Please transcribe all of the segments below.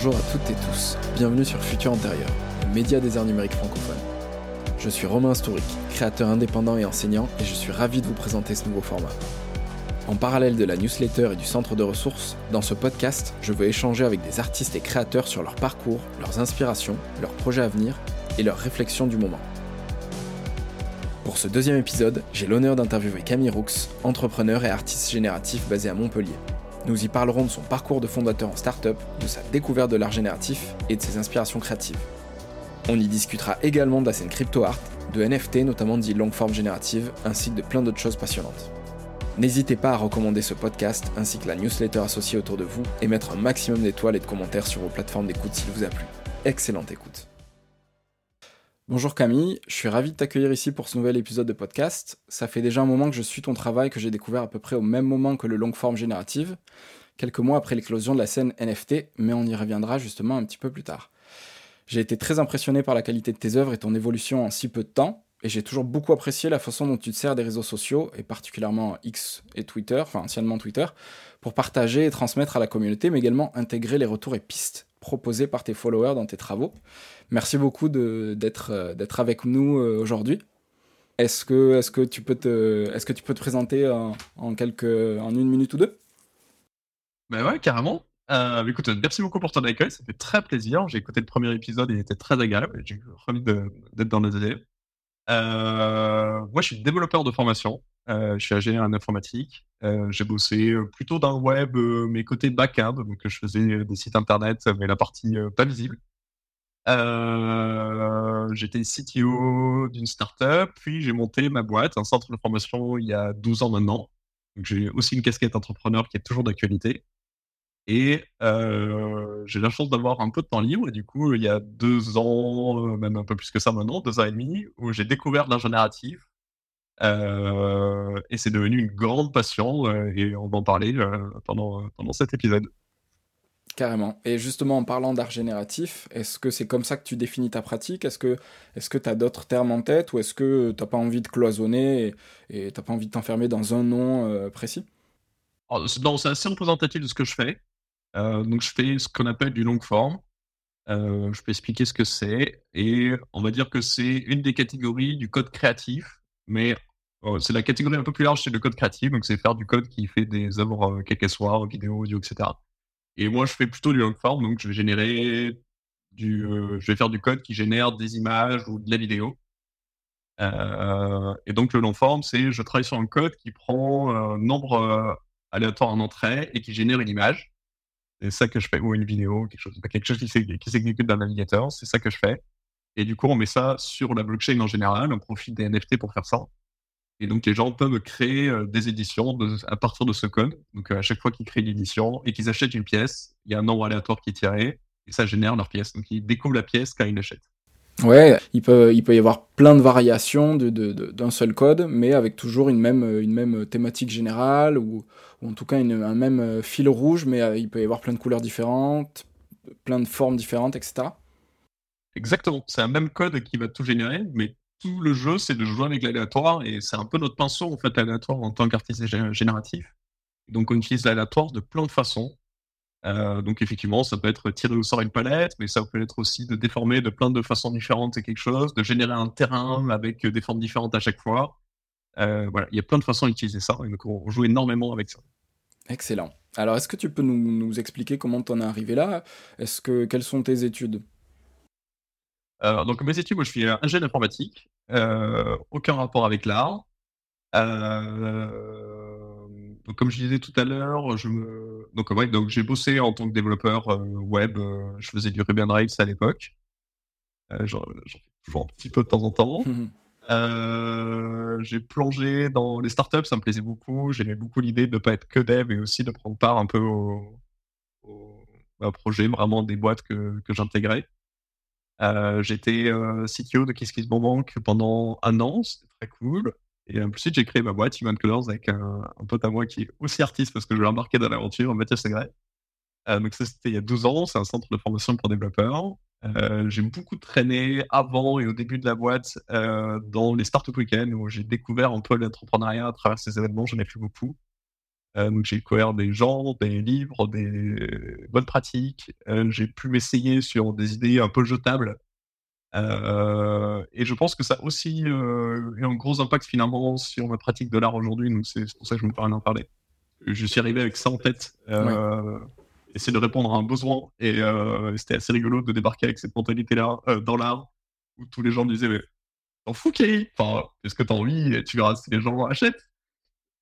Bonjour à toutes et tous, bienvenue sur Futur Antérieur, le média des arts numériques francophones. Je suis Romain Stouric, créateur indépendant et enseignant, et je suis ravi de vous présenter ce nouveau format. En parallèle de la newsletter et du centre de ressources, dans ce podcast, je veux échanger avec des artistes et créateurs sur leur parcours, leurs inspirations, leurs projets à venir et leurs réflexions du moment. Pour ce deuxième épisode, j'ai l'honneur d'interviewer Camille Roux, entrepreneur et artiste génératif basé à Montpellier. Nous y parlerons de son parcours de fondateur en start-up, de sa découverte de l'art génératif et de ses inspirations créatives. On y discutera également de la scène crypto art, de NFT notamment dit longue forme générative, ainsi que de plein d'autres choses passionnantes. N'hésitez pas à recommander ce podcast ainsi que la newsletter associée autour de vous et mettre un maximum d'étoiles et de commentaires sur vos plateformes d'écoute s'il vous a plu. Excellente écoute. Bonjour Camille, je suis ravi de t'accueillir ici pour ce nouvel épisode de podcast. Ça fait déjà un moment que je suis ton travail que j'ai découvert à peu près au même moment que le long forme générative, quelques mois après l'éclosion de la scène NFT, mais on y reviendra justement un petit peu plus tard. J'ai été très impressionné par la qualité de tes œuvres et ton évolution en si peu de temps, et j'ai toujours beaucoup apprécié la façon dont tu te sers des réseaux sociaux, et particulièrement X et Twitter, enfin anciennement Twitter, pour partager et transmettre à la communauté, mais également intégrer les retours et pistes proposés par tes followers dans tes travaux. Merci beaucoup d'être euh, d'être avec nous euh, aujourd'hui. Est-ce que, tu peux te, présenter en, quelques, en une minute ou deux? Ben ouais, carrément. Euh, écoute, merci beaucoup pour ton accueil, ça fait très plaisir. J'ai écouté le premier épisode il était très agréable. J'ai envie d'être dans idées. Euh, moi, je suis développeur de formation. Euh, je suis ingénieur en informatique. Euh, j'ai bossé plutôt dans le web, mes côtés back-end, donc je faisais des sites internet, mais la partie pas visible. J'étais CTO d'une startup, puis j'ai monté ma boîte, un centre de formation, il y a 12 ans maintenant. J'ai aussi une casquette entrepreneur qui est toujours d'actualité. Et euh, j'ai la chance d'avoir un peu de temps libre. Et du coup, il y a deux ans, euh, même un peu plus que ça maintenant, deux ans et demi, où j'ai découvert génératif. Euh, et c'est devenu une grande passion. et on va en parler pendant, pendant cet épisode. Carrément. Et justement, en parlant d'art génératif, est-ce que c'est comme ça que tu définis ta pratique? Est-ce que tu as d'autres termes en tête ou est-ce que tu n'as pas envie de cloisonner et tu n'as pas envie de t'enfermer dans un nom précis? C'est assez représentatif de ce que je fais. Euh, donc, je fais ce qu'on appelle du long form. Euh, je peux expliquer ce que c'est. Et on va dire que c'est une des catégories du code créatif, mais oh, c'est la catégorie un peu plus large, c'est le code créatif. Donc, c'est faire du code qui fait des œuvres, euh, quelles qu'elles vidéo, audio, etc. Et moi, je fais plutôt du long form. Donc, je vais générer du, je vais faire du code qui génère des images ou de la vidéo. et donc, le long form, c'est je travaille sur un code qui prend un nombre aléatoire en entrée et qui génère une image. C'est ça que je fais, ou une vidéo, quelque chose, quelque chose qui s'exécute d'un navigateur, c'est ça que je fais. Et du coup, on met ça sur la blockchain en général, on profite des NFT pour faire ça. Et donc, les gens peuvent créer euh, des éditions à partir de ce code. Donc, à chaque fois qu'ils créent une édition et qu'ils achètent une pièce, il y a un nombre aléatoire qui est tiré et ça génère leur pièce. Donc, ils découvrent la pièce quand ils l'achètent. Ouais, il peut, il peut y avoir plein de variations d'un de, de, seul code, mais avec toujours une même, une même thématique générale, ou, ou en tout cas un même fil rouge, mais euh, il peut y avoir plein de couleurs différentes, plein de formes différentes, etc. Exactement, c'est un même code qui va tout générer, mais tout le jeu, c'est de jouer avec l'aléatoire, et c'est un peu notre pinceau, en fait, l'aléatoire en tant qu'artiste génératif. Donc on utilise l'aléatoire de plein de façons, euh, donc effectivement, ça peut être tirer au sort une palette, mais ça peut être aussi de déformer de plein de façons différentes quelque chose, de générer un terrain avec des formes différentes à chaque fois. Euh, voilà, il y a plein de façons d'utiliser ça, et donc on joue énormément avec ça. Excellent. Alors, est-ce que tu peux nous, expliquer comment tu en es arrivé là? Est-ce que quelles sont tes études? Euh, Donc mes études, moi je suis ingénieur informatique, aucun rapport avec l'art. Donc, comme je disais tout à l'heure, je me... donc, donc j'ai bossé en tant que développeur euh, web. Euh, je faisais du Ruby on Rails à l'époque. Euh, j'en fais toujours un petit peu de temps en temps. j'ai plongé dans les startups, ça me plaisait beaucoup. J'aimais beaucoup l'idée de ne pas être que dev et aussi de prendre part un peu au, projet, vraiment des boîtes que, que j'intégrais. J'étais CTO de KissKissBankBank pendant un an, c'était très cool. Et ensuite, j'ai créé ma boîte Human Colors avec un, pote à moi qui est aussi artiste parce que je l'ai embarqué dans l'aventure, Mathieu Segret. Euh, donc ça, c'était il y a 12 ans. C'est un centre de formation pour développeurs. Euh, j'ai beaucoup traîné avant et au début de la boîte euh, dans les Startup Weekends où j'ai découvert un peu l'entrepreneuriat à travers ces événements. J'en ai fait beaucoup. Donc j'ai découvert des gens, des livres, des bonnes pratiques. j'ai pu m'essayer sur des idées un peu jetables. et je pense que ça a aussi eu un gros impact finalement sur ma pratique de l'art aujourd'hui. Donc c'est pour ça que je me permets d'en parler. Je suis arrivé avec ça en tête. Essayer de répondre à un besoin. Et c'était assez rigolo de débarquer avec cette mentalité-là dans l'art, où tous les gens me disaient, mais t'en fous, Kelly? Enfin, est-ce que t'as envie? Et tu verras si les gens achètent.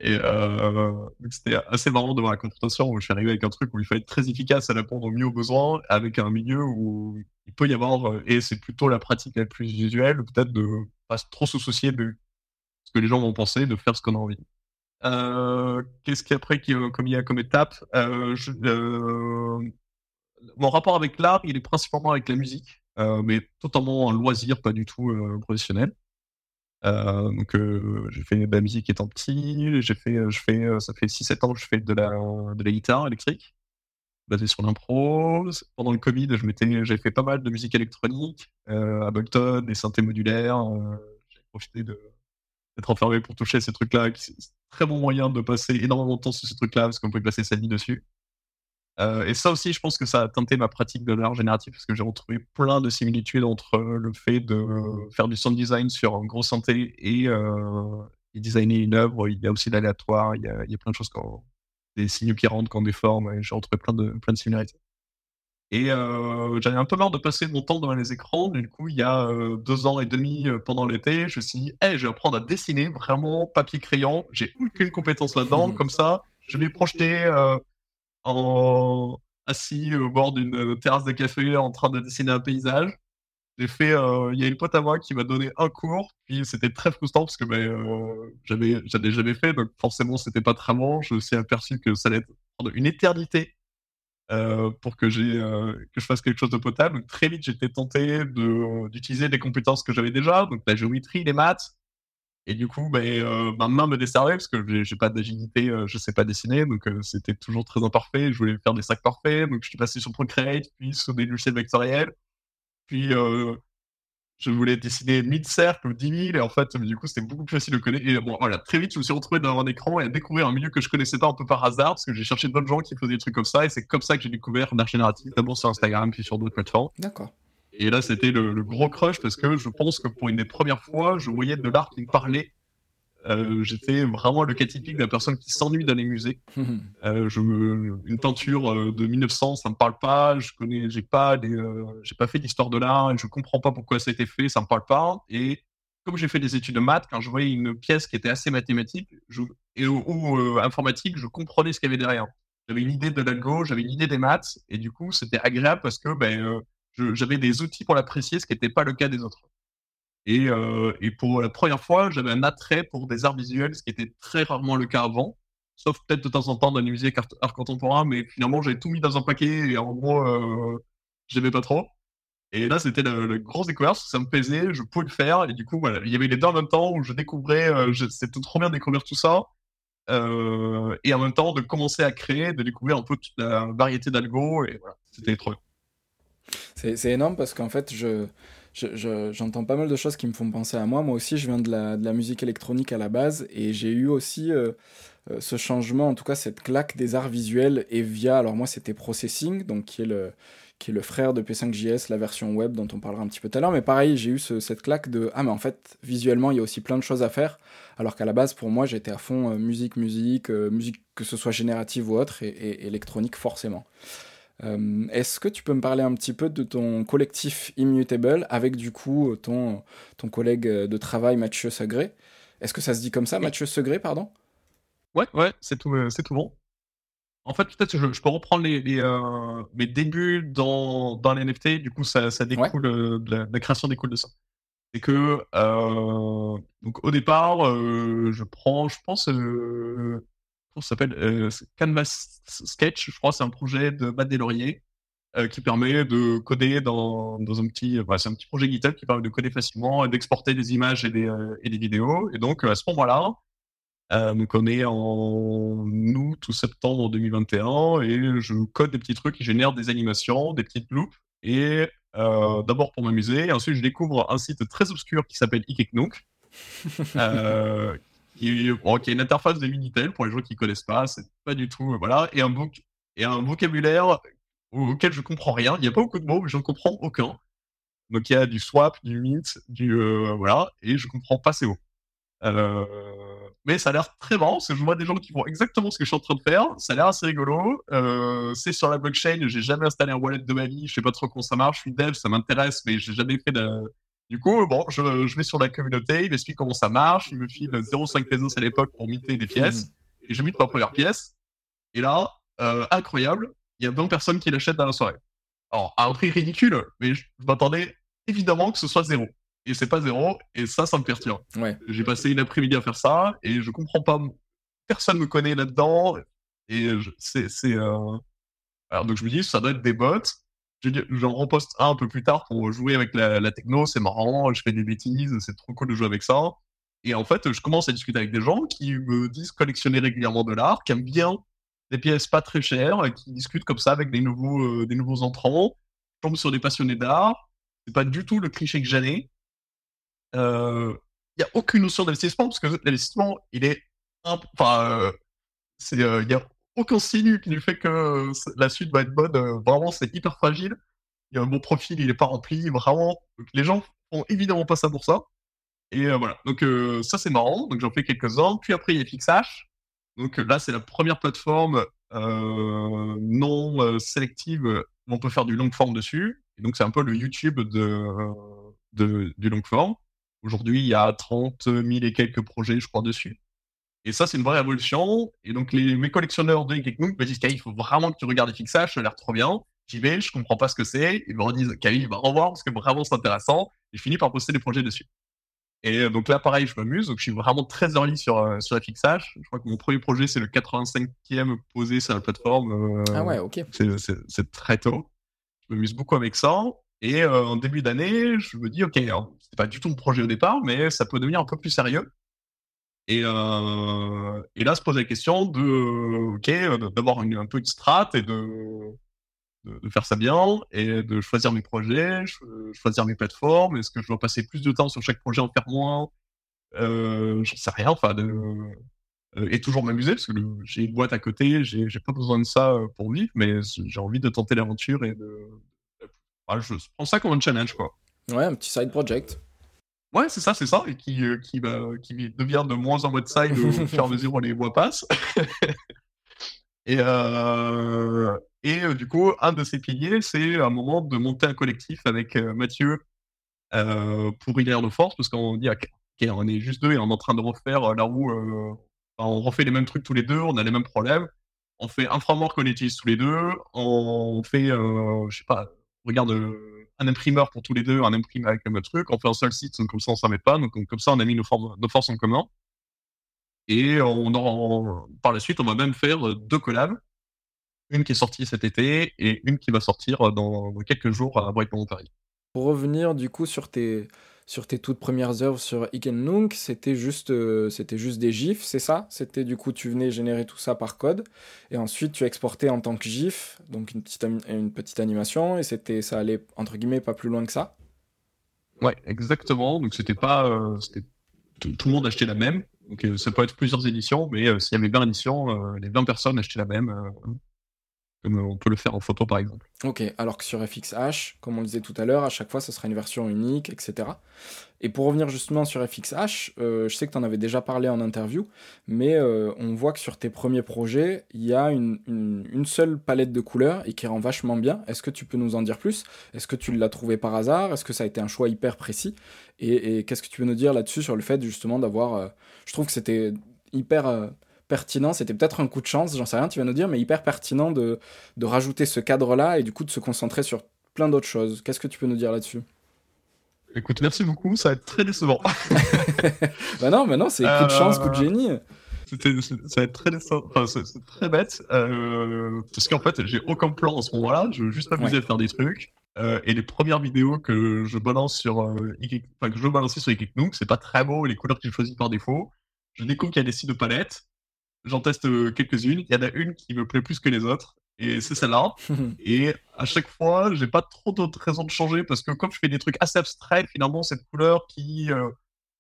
Et euh, c'était assez marrant de voir la confrontation où je suis arrivé avec un truc où il fallait être très efficace à répondre au mieux aux besoins, avec un milieu où il peut y avoir, euh, et c'est plutôt la pratique la plus visuelle, peut-être de pas trop se soucier de ce que les gens vont penser, de faire ce qu'on a envie. Euh, Qu'est-ce qu'après comme y a comme étape Mon rapport avec l'art, il est principalement avec la musique, mais totalement un loisir, pas du tout professionnel. Euh, donc euh, j'ai fait de la musique étant petit, j'ai fait, je fais, euh, ça fait 6-7 ans que je fais de la, de la guitare électrique, basée sur l'impro. Pendant le Covid, j'ai fait pas mal de musique électronique, Ableton, des synthés modulaires. j'ai profité d'être enfermé pour toucher ces trucs-là. C'est un très bon moyen de passer énormément de temps sur ces trucs-là parce qu'on peut placer sa vie dessus. Euh, et ça aussi, je pense que ça a teinté ma pratique de l'art génératif parce que j'ai retrouvé plein de similitudes entre le fait de faire du sound design sur un gros synthé et, euh, designer une œuvre. Il y a aussi l'aléatoire, il, il, y a plein de choses, quand, des signaux qui rentrent, quand des formes, et j'ai retrouvé plein de, plein de similarités. Et euh, j'avais un peu marre de passer mon temps devant les écrans. Du coup, il y a euh, deux ans et demi pendant l'été, je me suis dit, hey, je vais apprendre à dessiner vraiment papier-crayon. J'ai aucune compétence là-dedans. Comme ça, je vais projeter assis au bord d'une euh, terrasse de café en train de dessiner un paysage. J'ai fait, euh, il y a une pote à moi qui m'a donné un cours, puis c'était très frustrant parce que ben, euh, j'avais, j'avais jamais fait, donc forcément c'était pas très bon. Je me suis aperçu que ça allait prendre une éternité pour que je fasse quelque chose de potable. Donc, très vite j'étais tenté d'utiliser des compétences que j'avais déjà, donc la géométrie, les maths, et du coup, euh, ma main me desservait parce que j'ai pas d'agilité, euh, je sais pas dessiner, donc euh, c'était toujours très imparfait. Je voulais faire des sacs parfaits, donc je suis passé sur Procreate, puis sur des logiciels vectoriels. Puis je voulais dessiner 1000 cercles ou 10 000, et en fait, du coup, c'était beaucoup plus facile de connaître. Et bon, très vite, je me suis retrouvé devant un écran et à découvrir un milieu que je connaissais pas un peu par hasard, parce que j'ai cherché d'autres gens qui faisaient des trucs comme ça, et c'est comme ça que j'ai découvert l'art génératif, d'abord sur Instagram, puis sur d'autres plateformes. D'accord. Et là, c'était le, gros crush parce que je pense que pour une des premières fois, je voyais de l'art qui me parlait. Euh, j'étais vraiment le cas typique d'une personne qui s'ennuie dans les musées. Euh, je une peinture euh, de 1900, ça me parle pas. Je connais, j'ai pas, j'ai pas fait d'histoire de l'art. Je comprends pas pourquoi ça a été fait, ça me parle pas. Et comme j'ai fait des études de maths, quand je voyais une pièce qui était assez mathématique et, ou, informatique, je comprenais ce qu'il y avait derrière. J'avais une idée de l'algo, j'avais une idée des maths, et du coup, c'était agréable parce que ben, j'avais des outils pour l'apprécier, ce qui n'était pas le cas des autres. Et, euh, et, pour la première fois, j'avais un attrait pour des arts visuels, ce qui était très rarement le cas avant, sauf peut-être de temps en temps dans les musées art contemporain, mais finalement, j'avais tout mis dans un paquet et en gros, euh, j'aimais pas trop. Et là, c'était le, gros découverte, ça me plaisait, je pouvais le faire, et du coup, voilà, il y avait les deux en même temps où je découvrais, euh, c'était trop bien de découvrir tout ça, euh, et en même temps de commencer à créer, de découvrir un peu toute la variété d'algo, et voilà, c'était trop. C'est énorme parce qu'en fait, je j'entends pas mal de choses qui me font penser à moi. Moi aussi, je viens de la, musique électronique à la base et j'ai eu aussi euh, euh, ce changement, en tout cas cette claque des arts visuels et via, alors moi c'était Processing, donc qui est le, qui est le frère de P5JS, la version web dont on parlera un petit peu tout à l'heure. Mais pareil, j'ai eu cette claque de Ah, mais en fait, visuellement, il y a aussi plein de choses à faire. Alors qu'à la base, pour moi, j'étais à fond euh, musique, musique, musique que ce soit générative ou autre, et électronique forcément. Euh, est-ce que tu peux me parler un petit peu de ton collectif Immutable avec du coup ton, ton collègue de travail Mathieu Segré? Est-ce que ça se dit comme ça, Mathieu Segré, pardon? Ouais, ouais, c'est tout, euh, c'est tout bon. En fait, peut-être que je, peux reprendre les, euh, mes débuts dans, dans les NFT, du coup, ça, ça découle, de la, création découle de ça. C'est que, donc au départ, je prends, je pense, s'appelle euh, Canvas Sketch, je crois, c'est un projet de Matt Delaurier euh, qui permet de coder dans, dans un petit, bah, c'est un petit projet GitHub qui permet de coder facilement et d'exporter des images et des, euh, et des vidéos. Et donc à ce moment-là, donc on est en août ou septembre 2021 et je code des petits trucs qui génèrent des animations, des petites loops et d'abord pour m'amuser. Ensuite, je découvre un site très obscur qui s'appelle Ikeknook, qui, bon, qui est une interface de Minitel pour les gens qui connaissent pas, c'est pas du tout, voilà, et un, book, et un vocabulaire auquel je comprends rien. Il n'y a pas beaucoup de mots, mais je ne comprends aucun. Donc il y a du swap, du mint, du voilà, et je comprends pas ces mots. Euh, mais ça a l'air très marrant parce que je vois des gens qui font exactement ce que je suis en train de faire. Ça a l'air assez rigolo. Euh, c'est sur la blockchain. J'ai jamais installé un wallet de ma vie. Je sais pas trop comment ça marche. Je suis dev, ça m'intéresse, mais j'ai jamais fait de. Du coup, bon, je, je vais sur la communauté, il m'explique comment ça marche. Il me file 0,5 pesos à l'époque pour miter des pièces. Et je mite ma première pièce. Et là, euh, incroyable, il y a 20 personnes qui l'achètent dans la soirée. Alors, à un prix ridicule, mais je, je m'attendais évidemment que ce soit zéro et c'est pas zéro, et ça, ça me perturbe. Ouais. J'ai passé une après-midi à faire ça, et je comprends pas. Personne me connaît là-dedans, et c'est. Euh... Alors, donc je me dis, ça doit être des bots. J'en reposte un un peu plus tard pour jouer avec la, techno, c'est marrant, je fais des bêtises, c'est trop cool de jouer avec ça. Et en fait, je commence à discuter avec des gens qui me disent collectionner régulièrement de l'art, qui aiment bien des pièces pas très chères, qui discutent comme ça avec des nouveaux, euh, des nouveaux entrants. Je tombe sur des passionnés d'art. C'est pas du tout le cliché que j'allais il euh, n'y a aucune notion d'investissement parce que l'investissement, il est. Enfin, euh, il euh, a aucun signe qui nous fait que la suite va être bonne. vraiment, c'est hyper fragile. Il y a un bon profil, il n'est pas rempli. Vraiment, les gens font évidemment pas ça pour ça. Et voilà. Donc, ça, c'est marrant. Donc, j'en fais quelques-uns. Puis après, il y a FixHash. Donc, là, c'est la première plateforme non sélective où on peut faire du long form dessus. Et donc, c'est un peu le YouTube de, du long form. Aujourd'hui, il y a 30 000 et quelques projets, je crois, dessus. Et ça, c'est une vraie révolution. Et donc, les, mes collectionneurs de Geeknook me disent qu'il faut vraiment que tu regardes Fixage, ça a l'air trop bien. J'y vais, je comprends pas ce que c'est. Ils me redisent, Camille, va revoir parce que vraiment c'est intéressant. Et je finis par poster des projets dessus. Et euh, donc là, pareil, je m'amuse. Donc, je suis vraiment très early sur, euh, sur fixage. Je crois que mon premier projet, c'est le 85e posé sur la plateforme. Euh, ah ouais, ok. C'est très tôt. Je m'amuse beaucoup avec ça. Et euh, en début d'année, je me dis, OK, c'était pas du tout mon projet au départ, mais ça peut devenir un peu plus sérieux. Et, euh, et là, se pose la question de, OK, d'avoir une, un peu de strat et de, faire ça bien et de choisir mes projets, choisir mes plateformes. Est-ce que je dois passer plus de temps sur chaque projet, en faire moins? Euh, J'en sais rien. Enfin, de, euh, et toujours m'amuser parce que j'ai une boîte à côté, j'ai pas besoin de ça euh, pour vivre, mais j'ai envie de tenter l'aventure et de, je prends ça comme un challenge, quoi. Ouais, un petit side project. Ouais, c'est ça, c'est ça, et qui, euh, qui, qui devient de moins en moins de side au fur et à mesure où les mois passent. et euh, et euh, du coup, un de ces piliers, c'est un moment de monter un collectif avec Mathieu pour Hilaire de Force, parce qu'on dit, ok, on est juste deux et on est en train de refaire la roue. on refait les mêmes trucs tous les deux, on a les mêmes problèmes. On fait un framework qu'on utilise tous les deux. On fait, je sais pas, regarde euh, un imprimeur pour tous les deux, un imprimeur avec le même truc, on fait un seul site, comme ça on s'en met pas, donc comme ça on a mis nos, forces en commun. Et on par la suite, on va même faire euh, deux collabs. Une qui est sortie cet été et une qui va sortir dans, quelques jours à Brighton Paris. Pour revenir du coup sur tes, sur tes toutes premières œuvres sur Ikenlunk, c'était juste, euh, c'était juste des GIFs, c'est ça? C'était du coup, tu venais générer tout ça par code, et ensuite tu exportais en tant que GIF, donc une petite, une petite animation, et c'était, ça allait entre guillemets pas plus loin que ça? Ouais, exactement. Donc c'était pas, euh, tout, le monde achetait la même. Donc euh, ça peut être plusieurs éditions, mais s'il y avait 20 éditions, les 20 personnes achetaient la même comme on peut le faire en photo par exemple. Ok, alors que sur FXH, comme on le disait tout à l'heure, à chaque fois ce sera une version unique, etc. Et pour revenir justement sur FXH, euh, je sais que tu en avais déjà parlé en interview, mais euh, on voit que sur tes premiers projets, il y a une, une, seule palette de couleurs et qui rend vachement bien. Est-ce que tu peux nous en dire plus? Est-ce que tu l'as trouvé par hasard? Est-ce que ça a été un choix hyper précis? Et, qu'est-ce que tu peux nous dire là-dessus sur le fait justement d'avoir... Euh, je trouve que c'était hyper pertinent, c'était peut-être un coup de chance, j'en sais rien, tu vas nous dire, mais hyper pertinent de, de rajouter ce cadre-là et du coup de se concentrer sur plein d'autres choses. Qu'est-ce que tu peux nous dire là-dessus? Écoute, merci beaucoup, ça va être très décevant. bah non, bah non, c'est coup de chance, coup de génie. ça va être très décevant, enfin, c'est très bête, euh, parce qu'en fait, j'ai aucun plan en ce moment-là, je veux juste m'amuser à faire des trucs. Euh, et les premières vidéos que je balance sur euh, que je balancer sur c'est pas très beau, les couleurs que j'ai choisies par défaut. Je découvre qu'il y a des sites de palettes j'en teste euh, quelques-unes. Il y en a une qui me plaît plus que les autres, et c'est celle-là. et à chaque fois, j'ai pas trop d'autres raisons de changer parce que comme je fais des trucs assez abstraits, finalement, cette couleur qui, euh,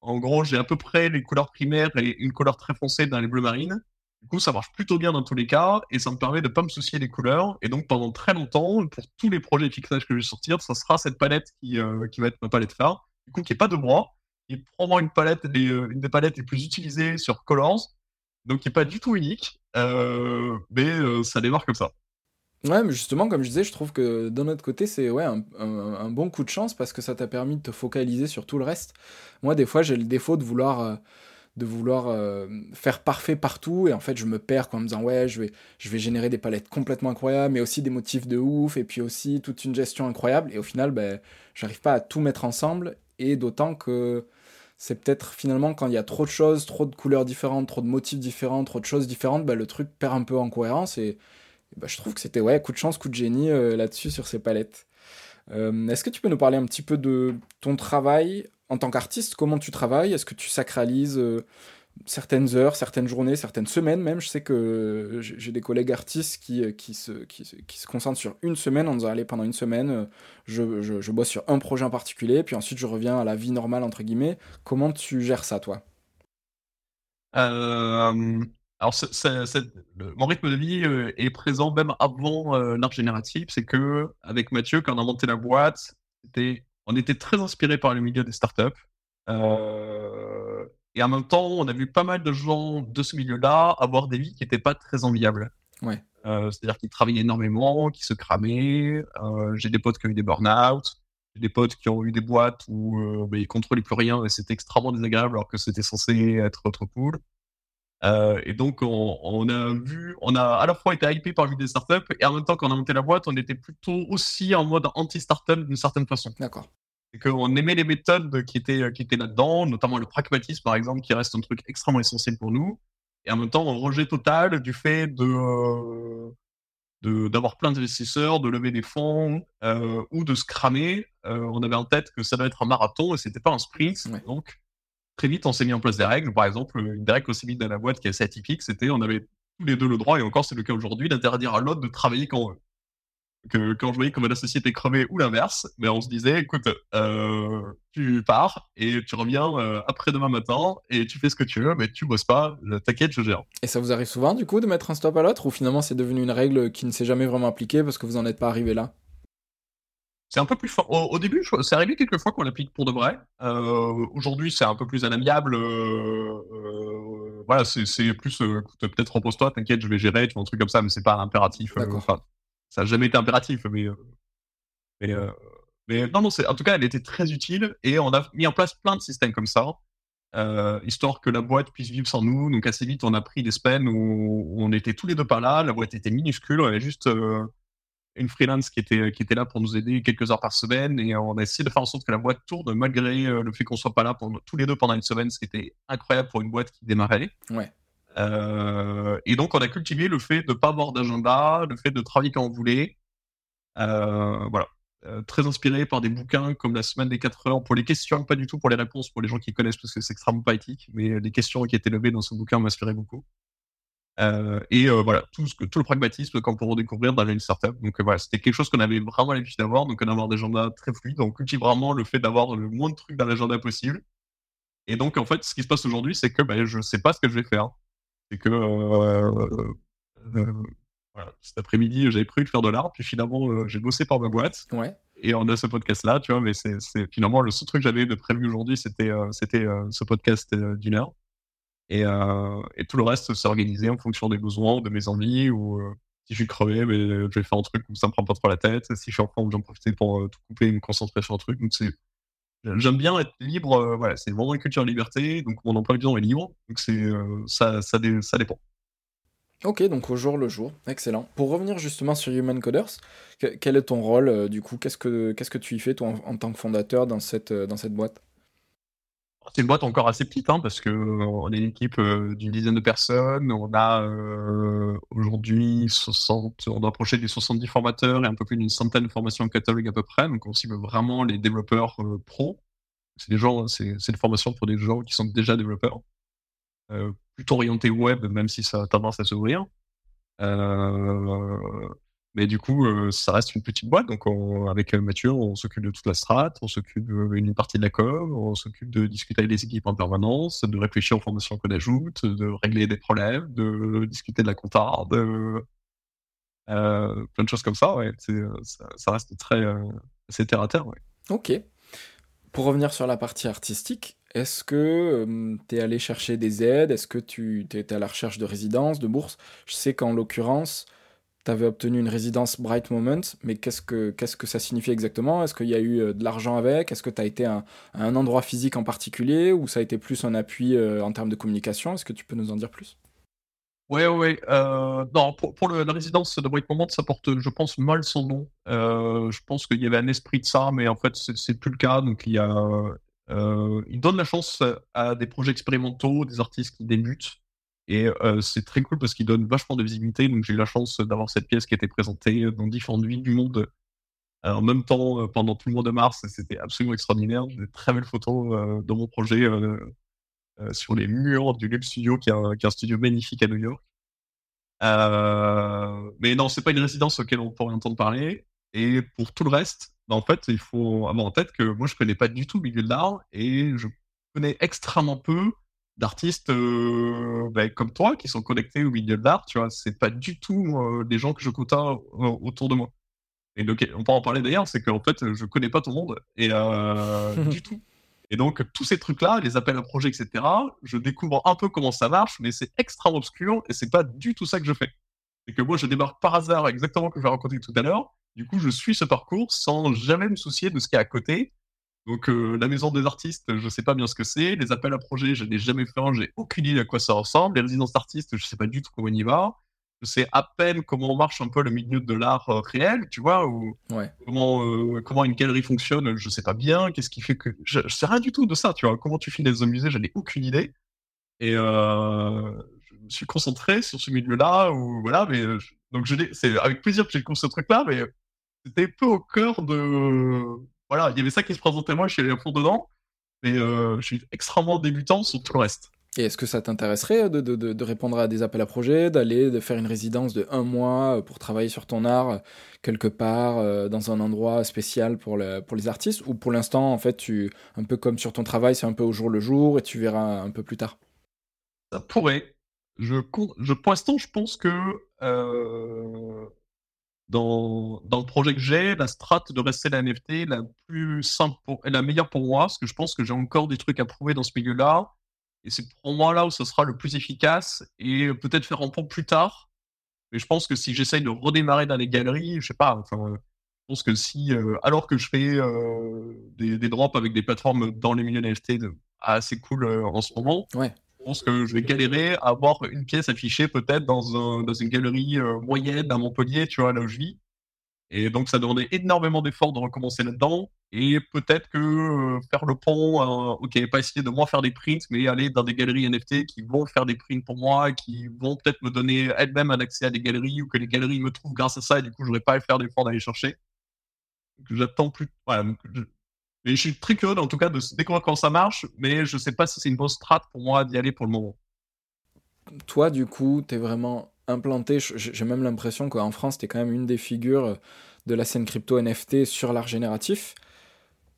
En gros, j'ai à peu près les couleurs primaires et une couleur très foncée dans les bleus marines. Du coup, ça marche plutôt bien dans tous les cas et ça me permet de pas me soucier des couleurs. Et donc, pendant très longtemps, pour tous les projets fixage que je vais sortir, ça sera cette palette qui, euh, qui va être ma palette phare. Du coup, qui est pas de bras, qui est probablement une palette, euh, une des palettes les plus utilisées sur Colors. Donc, qui est pas du tout unique, euh, mais ça démarre comme ça. Ouais, mais justement, comme je disais, je trouve que d'un autre côté, c'est ouais, un, bon coup de chance parce que ça t'a permis de te focaliser sur tout le reste. Moi, des fois, j'ai le défaut de vouloir de vouloir euh, faire parfait partout et en fait je me perds en me disant ouais je vais, je vais générer des palettes complètement incroyables mais aussi des motifs de ouf et puis aussi toute une gestion incroyable et au final ben, j'arrive pas à tout mettre ensemble et d'autant que c'est peut-être finalement quand il y a trop de choses, trop de couleurs différentes, trop de motifs différents, trop de choses différentes, ben, le truc perd un peu en cohérence et, ben, je trouve que c'était ouais coup de chance, coup de génie euh, là-dessus sur ces palettes. Euh, est-ce que tu peux nous parler un petit peu de ton travail en tant qu'artiste, comment tu travailles? Est-ce que tu sacralises euh, certaines heures, certaines journées, certaines semaines même Je sais que j'ai des collègues artistes qui, euh, qui, se, qui, se concentrent sur une semaine en disant allez, pendant une semaine, euh, je, je, bosse sur un projet en particulier, puis ensuite je reviens à la vie normale, entre guillemets. Comment tu gères ça, toi? Alors, mon rythme de vie est présent même avant l'art génératif. C'est que avec Mathieu, quand on a monté la boîte, on était très inspiré par le milieu des startups. Euh, et en même temps, on a vu pas mal de gens de ce milieu-là avoir des vies qui n'étaient pas très enviables. Ouais. Euh, c'est-à-dire qu'ils travaillaient énormément, qui se cramaient. Euh, j'ai des potes qui ont eu des burn-out. J'ai des potes qui ont eu des boîtes où euh, bah, ils contrôlaient plus rien et c'était extrêmement désagréable alors que c'était censé être trop cool. Euh, et donc, on, a vu, on a à la fois été hypé par le des startups et en même temps, quand on a monté la boîte, on était plutôt aussi en mode anti-startup d'une certaine façon. D'accord. Qu'on aimait les méthodes qui étaient, qui étaient là-dedans, notamment le pragmatisme, par exemple, qui reste un truc extrêmement essentiel pour nous. Et en même temps, un rejet total du fait de, euh, d'avoir plein d'investisseurs, de lever des fonds euh, ou de se cramer. on avait en tête que ça doit être un marathon et c'était pas un sprint. Donc, très vite, on s'est mis en place des règles. Par exemple, une des règles aussi vite dans la boîte qui est assez atypique, c'était on avait tous les deux le droit, et encore c'est le cas aujourd'hui, d'interdire à l'autre de travailler quand que quand je voyais que la société crevait ou l'inverse, mais ben, on se disait, écoute, euh, tu pars et tu reviens euh, après demain matin et tu fais ce que tu veux, mais tu bosses pas, t'inquiète, je gère. Et ça vous arrive souvent du coup de mettre un stop à l'autre ou finalement c'est devenu une règle qui ne s'est jamais vraiment appliquée parce que vous n'en êtes pas arrivé là? C'est un peu plus fort. Au, début, c'est arrivé quelques fois qu'on l'applique pour de vrai. Euh, aujourd'hui, c'est un peu plus inamiable. Euh, euh, voilà, c'est plus peut-être repose-toi, t'inquiète, je vais gérer, tu vois, un truc comme ça, mais c'est pas impératif. Ça n'a jamais été impératif, mais mais, mais non, non, en tout cas, elle était très utile et on a mis en place plein de systèmes comme ça. histoire que la boîte puisse vivre sans nous. Donc assez vite, on a pris des semaines où, on était tous les deux pas là. La boîte était minuscule. On avait juste une freelance qui était, qui était là pour nous aider quelques heures par semaine et on a essayé de faire en sorte que la boîte tourne malgré euh, le fait qu'on soit pas là pour, tous les deux pendant une semaine, ce qui était incroyable pour une boîte qui démarrait. Ouais. Euh, et donc on a cultivé le fait de pas avoir d'agenda, le fait de travailler quand on voulait. Euh, voilà. très inspiré par des bouquins comme La semaine des 4 heures pour les questions, pas du tout pour les réponses, pour les gens qui connaissent parce que c'est extrêmement poétique, mais les questions qui étaient levées dans ce bouquin m'inspiraient beaucoup. Euh, et euh, voilà, tout, le pragmatisme qu'on peut redécouvrir dans une startup. Donc euh, voilà, c'était quelque chose qu'on avait vraiment l'habitude d'avoir, donc d'avoir des agendas très fluides. On cultive vraiment le fait d'avoir le moins de trucs dans l'agenda possible. Et donc en fait, ce qui se passe aujourd'hui, c'est que ben, je sais pas ce que je vais faire. C'est que voilà, cet après-midi, j'avais prévu de faire de l'art, puis finalement, j'ai bossé par ma boîte. Ouais. Et on a ce podcast-là, tu vois, mais c'est finalement le seul truc que j'avais de prévu aujourd'hui, c'était c'était ce podcast d'une heure. Et, euh, et, tout le reste s'est organisé en fonction des besoins, de mes envies, ou euh, si je suis crevé, mais je vais faire un truc où ça me prend pas trop la tête. Si je suis en forme, j'en profite pour euh, tout couper et me concentrer sur un truc. Donc c'est, j'aime bien être libre. voilà, c'est vraiment une culture liberté. Donc mon emploi du temps est libre. Donc c'est ça, ça, ça dépend. Ok, donc au jour le jour, excellent. Pour revenir justement sur Human Coders, quel est ton rôle du coup? Qu'est-ce que que tu y fais toi en, en tant que fondateur dans cette dans cette boîte? C'est une boîte encore assez petite, hein, parce qu'on est une équipe euh, d'une dizaine de personnes. On a euh, aujourd'hui 60, on doit approcher des 70 formateurs et un peu plus d'une centaine de formations en catalogue à peu près. Donc on cible vraiment les développeurs euh, pro. C'est des gens, c'est une formation pour des gens qui sont déjà développeurs, plutôt orientés web, même si ça a tendance à s'ouvrir. Mais du coup, ça reste une petite boîte. Donc, avec Mathieu, on s'occupe de toute la strat, on s'occupe d'une partie de la com, on s'occupe de discuter avec les équipes en permanence, de réfléchir aux formations qu'on ajoute, de régler des problèmes, de discuter de la compta, de plein de choses comme ça. Ouais. Ça, reste très assez terre à terre. Ok. Pour revenir sur la partie artistique, est-ce que tu es allé chercher des aides? Est-ce que tu étais à la recherche de résidence, de bourse Je sais qu'en l'occurrence, tu avais obtenu une résidence Bright Moment, mais qu'est-ce que, qu'est-ce que ça signifie exactement? Est-ce qu'il y a eu euh, de l'argent avec? Est-ce que tu as été à, un endroit physique en particulier ou ça a été plus un appui euh, en termes de communication? Est-ce que tu peux nous en dire plus? Ouais, ouais. Euh, non, pour, la résidence de Bright Moment, ça porte, je pense, mal son nom. je pense qu'il y avait un esprit de ça, mais en fait, c'est plus le cas. Donc, il y a, il donne la chance à des projets expérimentaux, des artistes qui débutent. Et euh, c'est très cool parce qu'il donne vachement de visibilité. Donc j'ai eu la chance d'avoir cette pièce qui été présentée dans différentes villes du monde en même temps euh, pendant tout le mois de mars. C'était absolument extraordinaire. J'ai de très belles photos euh, dans mon projet sur les murs du Lube Studio, qui est, un, studio magnifique à New York. mais non, c'est pas une résidence auquel on pourrait entendre parler. Et pour tout le reste, bah, en fait, il faut avoir en tête que moi, je connais pas du tout le milieu de l'art et je connais extrêmement peu d'artistes euh, ben, comme toi qui sont connectés au milieu de l'art, tu vois. C'est pas du tout euh, des gens que je côtoie euh, autour de moi. Et donc, on peut en parler d'ailleurs, c'est qu'en fait, je connais pas tout le monde et du tout. Et donc, tous ces trucs-là, les appels à projets, etc., je découvre un peu comment ça marche, mais c'est extrêmement obscur et c'est pas du tout ça que je fais. C'est que moi, je débarque par hasard exactement que je vais raconter tout à l'heure. Du coup, je suis ce parcours sans jamais me soucier de ce qui est à côté donc euh, la maison des artistes, je sais pas bien ce que c'est. Les appels à projets, je n'ai jamais fait un, j'ai aucune idée à quoi ça ressemble. Les résidences d'artistes, je sais pas du tout comment on y va. Je sais à peine comment marche un peu le milieu de l'art euh, réel, tu vois, ou comment euh, comment une galerie fonctionne, je sais pas bien. Qu'est-ce qui fait que je, je, sais rien du tout de ça, tu vois. Comment tu filmes des musées, j'en ai aucune idée. Et je me suis concentré sur ce milieu-là, ou voilà, mais donc c'est avec plaisir que j'ai construit ce truc-là, mais c'était peu au cœur de voilà, il y avait ça qui se présentait moi, je suis allé à fond dedans, mais euh, je suis extrêmement débutant sur tout le reste. Et est-ce que ça t'intéresserait de, de, de, répondre à des appels à projets, d'aller de faire une résidence de un mois pour travailler sur ton art euh, quelque part euh, dans un endroit spécial pour, le, pour les artistes? Ou pour l'instant, en fait, tu, un peu comme sur ton travail, c'est un peu au jour le jour et tu verras un peu plus tard? Ça pourrait. Je, je, pour l'instant, je pense que euh, dans, dans le projet que j'ai, la strat de rester la NFT la plus simple et la meilleure pour moi, parce que je pense que j'ai encore des trucs à prouver dans ce milieu-là. Et c'est pour moi là où ce sera le plus efficace et peut-être faire un pont plus tard. Mais je pense que si j'essaye de redémarrer dans les galeries, je sais pas, enfin, je pense que si, euh, alors que je fais euh, des, des, drops avec des plateformes dans les milieux NFT assez cool euh, en ce moment, ouais pense que je vais galérer à avoir une pièce affichée peut-être dans, un, dans une galerie euh, moyenne à Montpellier, tu vois, là où je vis. Et donc, ça demandait énormément d'efforts de recommencer là-dedans. Et peut-être que euh, faire le pont, euh, ok, pas essayer de moi faire des prints, mais aller dans des galeries NFT qui vont faire des prints pour moi, qui vont peut-être me donner elles-mêmes un accès à des galeries ou que les galeries me trouvent grâce à ça. Et du coup, je n'aurai pas à faire d'efforts d'aller chercher. J'attends plus. Voilà, mais je suis très curieux, en tout cas, de découvrir comment ça marche, mais je sais pas si c'est une bonne strat pour moi d'y aller pour le moment. Toi, du coup, tu es vraiment implanté. J'ai même l'impression qu'en France, tu es quand même une des figures de la scène crypto NFT sur l'art génératif.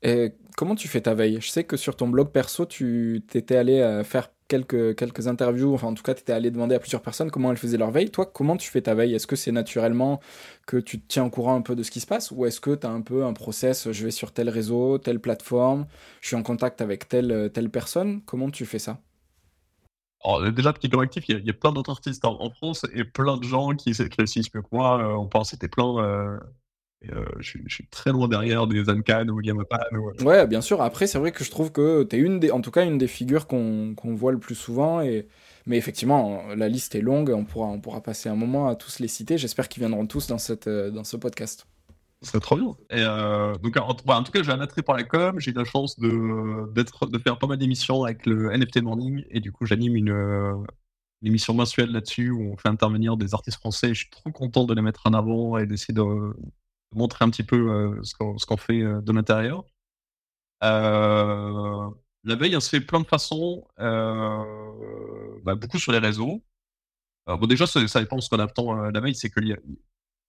Et comment tu fais ta veille? Je sais que sur ton blog perso, tu t'étais allé euh, faire quelques, quelques interviews, enfin en tout cas, tu étais allé demander à plusieurs personnes comment elles faisaient leur veille. Toi, comment tu fais ta veille? Est-ce que c'est naturellement que tu te tiens au courant un peu de ce qui se passe? Ou est-ce que tu as un peu un process, je vais sur tel réseau, telle plateforme, je suis en contact avec telle, telle personne? Comment tu fais ça? Alors, déjà, petit correctif, il y, a, plein d'autres artistes en, France et plein de gens qui réussissent mieux que moi. Euh, on pense c'était plein. Euh, euh, je, suis très loin derrière des Ancan ou Yamapan. Ou... Ouais, bien sûr. Après, c'est vrai que je trouve que tu es une des, en tout cas une des figures qu'on voit le plus souvent. Et... Mais effectivement, la liste est longue. On pourra, on pourra passer un moment à tous les citer. J'espère qu'ils viendront tous dans, cette, euh, dans ce podcast. C'est trop bien. Et euh, donc, en, en, tout cas, j'ai un attrait pour la com. J'ai eu la chance de, de faire pas mal d'émissions avec le NFT Morning. Et du coup, j'anime une, une émission mensuelle là-dessus où on fait intervenir des artistes français. Je suis trop content de les mettre en avant et d'essayer de, montrer un petit peu euh, ce qu'on fait euh, de l'intérieur. Euh, la veille, on se fait plein de façons, bah, beaucoup sur les réseaux. bon, déjà, ça, dépend de ce qu'on attend la veille, c'est que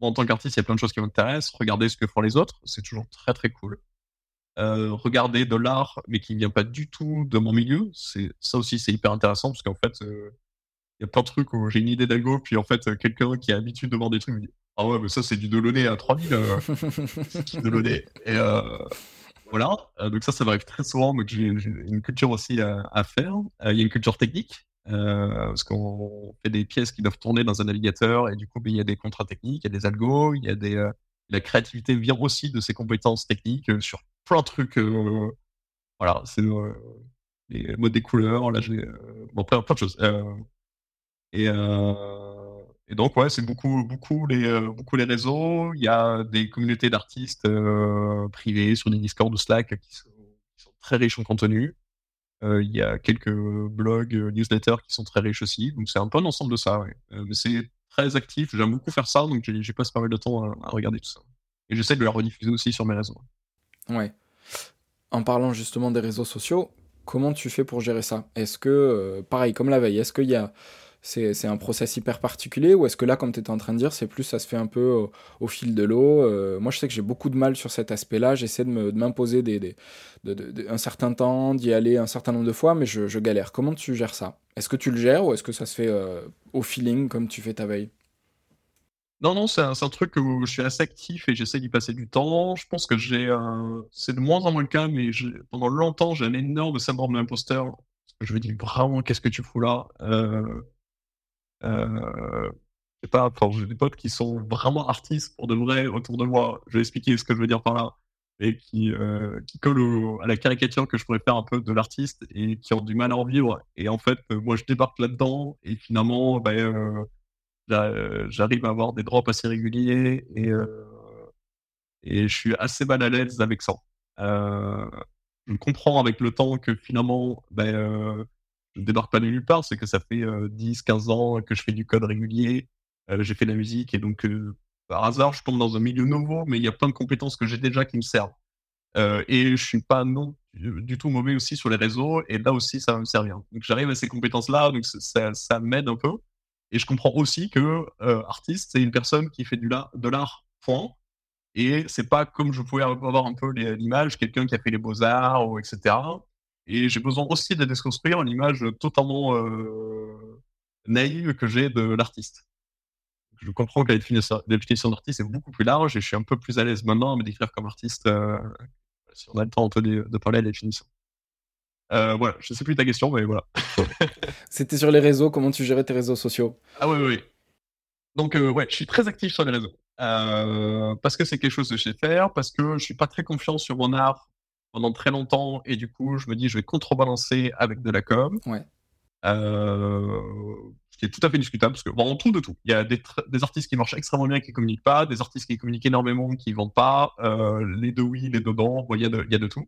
en tant qu'artiste, il y a plein de choses qui m'intéressent. Regarder ce que font les autres, c'est toujours très très cool. Regarder de l'art, mais qui vient pas du tout de mon milieu, ça aussi, c'est hyper intéressant parce qu'en fait, il y a plein de trucs où j'ai une idée d'algo, puis en fait, quelqu'un qui a l'habitude de voir des trucs me dit Ah ouais, mais ça, c'est du Delaunay à 3000. Euh, Delaunay. Et voilà. donc, ça, ça m'arrive très souvent. Donc, j'ai une culture aussi à, faire. Il y a une culture technique. parce qu'on fait des pièces qui doivent tourner dans un navigateur et du coup, ben, il y a des contrats techniques, il y a des algos, il y a des, la créativité vient aussi de ses compétences techniques sur plein de trucs. voilà, c'est les modes des couleurs, là, j'ai bon, plein, plein de choses. Et, euh, et, donc, ouais, c'est beaucoup, beaucoup, les, euh, beaucoup les réseaux. Il y a des communautés d'artistes euh, privés sur des Discord ou Slack qui sont, très riches en contenu. Il y a quelques blogs, newsletters qui sont très riches aussi. Donc, c'est un peu l'ensemble de ça. C'est très actif. J'aime beaucoup faire ça. Donc, j'ai passé pas mal de temps à, à regarder tout ça. Et j'essaie de le rediffuser aussi sur mes réseaux. Ouais. En parlant justement des réseaux sociaux, comment tu fais pour gérer ça? Est-ce que, pareil, comme la veille, est-ce qu'il y a c'est un process hyper particulier ou est-ce que là, comme tu étais en train de dire, c'est plus ça se fait un peu au, fil de l'eau euh, Moi, je sais que j'ai beaucoup de mal sur cet aspect-là. J'essaie de m'imposer des, des de, un certain temps, d'y aller un certain nombre de fois, mais je, galère. Comment tu gères ça? Est-ce que tu le gères ou est-ce que ça se fait euh, au feeling comme tu fais ta veille? Non, non, c'est un, truc où je suis assez actif et j'essaie d'y passer du temps. Je pense que j'ai. c'est de moins en moins le cas, mais pendant longtemps, j'ai un énorme syndrome d'imposteur. Je me dis vraiment, qu'est-ce que tu fous là? Euh, euh, pas, j'ai des potes qui sont vraiment artistes pour de vrai autour de moi. Je vais expliquer ce que je veux dire par là. Et qui, euh, qui collent à la caricature que je pourrais faire un peu de l'artiste et qui ont du mal à en vivre. Et en fait, euh, moi, je débarque là-dedans et finalement, ben, j'arrive à avoir des drops assez réguliers et, et je suis assez mal à l'aise avec ça. je comprends avec le temps que finalement, ben, débarque pas de nulle part, c'est que ça fait 10, 15 ans que je fais du code régulier, j'ai fait de la musique et donc par hasard, je tombe dans un milieu nouveau, mais il y a plein de compétences que j'ai déjà qui me servent. et je suis pas non du tout mauvais aussi sur les réseaux, et là aussi, ça va me servir. Donc j'arrive à ces compétences-là, donc ça, ça m'aide un peu. Et je comprends aussi que artiste, c'est une personne qui fait du de l'art, point. Et c'est pas comme je pouvais avoir un peu l'image, quelqu'un qui a fait les beaux-arts, etc. Et j'ai besoin aussi de déconstruire l'image totalement euh, naïve que j'ai de l'artiste. Je comprends que la définition, d'artiste est beaucoup plus large et je suis un peu plus à l'aise maintenant à me décrire comme artiste euh, si on a le temps de, de parler de la définition. Euh, voilà, je sais plus ta question, mais voilà. C'était sur les réseaux, comment tu gérais tes réseaux sociaux? Ah oui, oui. Donc, euh, ouais, je suis très actif sur les réseaux. parce que c'est quelque chose que je sais faire, parce que je suis pas très confiant sur mon art pendant très longtemps et du coup, je me dis, je vais contrebalancer avec de la com. Ouais. Euh, ce qui est tout à fait discutable parce que bon, on trouve de tout. Il y a des, des, artistes qui marchent extrêmement bien qui communiquent pas, des artistes qui communiquent énormément qui vendent pas, euh, les deux oui, les deux non. Il y, a de, il y a de tout.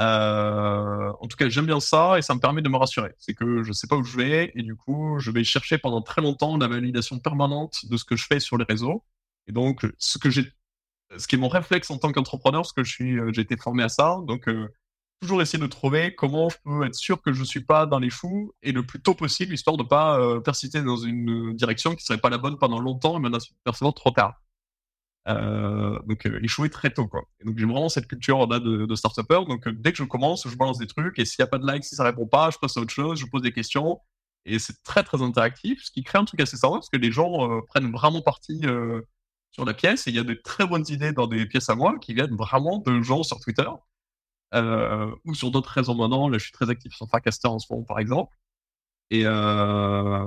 Euh, en tout cas, j'aime bien ça et ça me permet de me rassurer. C'est que je sais pas où je vais et du coup, je vais chercher pendant très longtemps la validation permanente de ce que je fais sur les réseaux. Et donc, ce que j'ai ce qui est mon réflexe en tant qu'entrepreneur, parce que je suis, euh, j'ai été formé à ça. Donc, euh, toujours essayer de trouver comment je peux être sûr que je suis pas dans les fous et le plus tôt possible, histoire de pas euh, persister dans une direction qui serait pas la bonne pendant longtemps et maintenant percevoir trop tard. Euh, donc échouer très tôt quoi. Donc j'ai vraiment cette culture là de, de start-upper. Donc dès que je commence, je balance des trucs et s'il n'y a pas de like, si ça répond pas, je passe à autre chose, je pose des questions et c'est très très interactif, ce qui crée un truc assez sympa parce que les gens prennent vraiment partie sur la pièce. Et il y a de très bonnes idées dans des pièces à moi qui viennent vraiment de gens sur Twitter euh, ou sur d'autres réseaux maintenant. Là, je suis très actif sur Farcaster en ce moment, par exemple. Et, euh,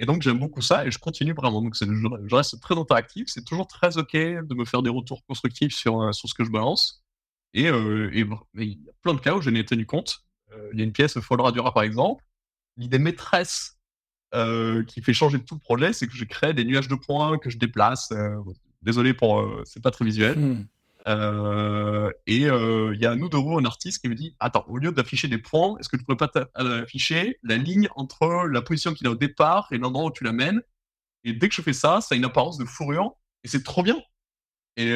donc, j'aime beaucoup ça et je continue vraiment. Donc, je, reste très interactif. C'est toujours très OK de me faire des retours constructifs sur, euh, sur ce que je balance. Et, il y a plein de cas où je n'ai tenu compte. Il y a une pièce, Fall Radura, par exemple. L'idée maîtresse qui fait changer tout le projet, c'est que je crée des nuages de points que je déplace. Euh, désolé pour, euh, c'est pas très visuel. Hmm. et il y a Noodoro, un artiste, qui me dit Attends, au lieu d'afficher des points, est-ce que tu pourrais pas afficher la ligne entre la position qu'il a au départ et l'endroit où tu l'amènes? Et dès que je fais ça, ça a une apparence de fourrure et c'est trop bien. Et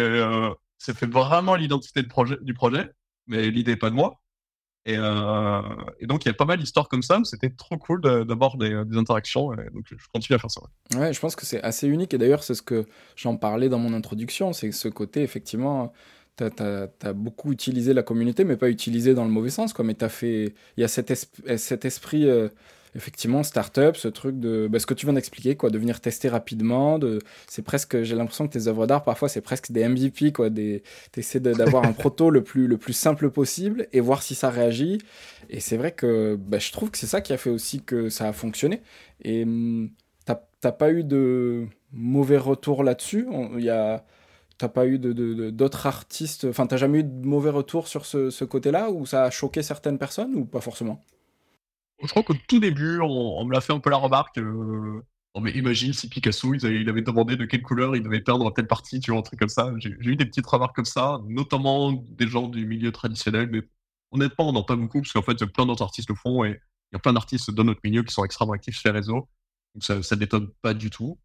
ça fait vraiment l'identité projet, du projet, mais l'idée n'est pas de moi. Et, euh, et, donc, il y a pas mal d'histoires comme ça. C'était trop cool d'avoir des, des, interactions. donc, je continue à faire ça. Ouais, je pense que c'est assez unique. Et d'ailleurs, c'est ce que j'en parlais dans mon introduction. C'est ce côté, effectivement, tu as, beaucoup utilisé la communauté, mais pas utilisé dans le mauvais sens. Quoi. Mais as fait... il y a cet, cet esprit euh, effectivement, start-up, ce truc de bah, ce que tu viens d'expliquer, quoi, de venir tester rapidement. De... C'est presque, j'ai l'impression que tes œuvres d'art, parfois, c'est presque des MVP, quoi. Des... Tu essaies d'avoir un proto le plus, le plus simple possible et voir si ça réagit. Et c'est vrai que bah, je trouve que c'est ça qui a fait aussi que ça a fonctionné. Et hum, t'as pas eu de mauvais retours là-dessus? Il y a T'as pas eu d'autres artistes, enfin t'as jamais eu de mauvais retours sur ce, ce côté-là, ou ça a choqué certaines personnes, ou pas forcément? Je crois qu'au tout début, on, me l'a fait un peu la remarque. Euh, mais imagine si Picasso, il avait, demandé de quelle couleur il devait peindre telle partie, tu vois, un truc comme ça. J'ai eu des petites remarques comme ça, notamment des gens du milieu traditionnel, mais honnêtement, on n'en pas beaucoup, parce qu'en fait, plein d'autres artistes le font, et il y a plein d'artistes dans notre milieu qui sont extrêmement actifs sur les réseaux. Donc ça ne détonne pas du tout.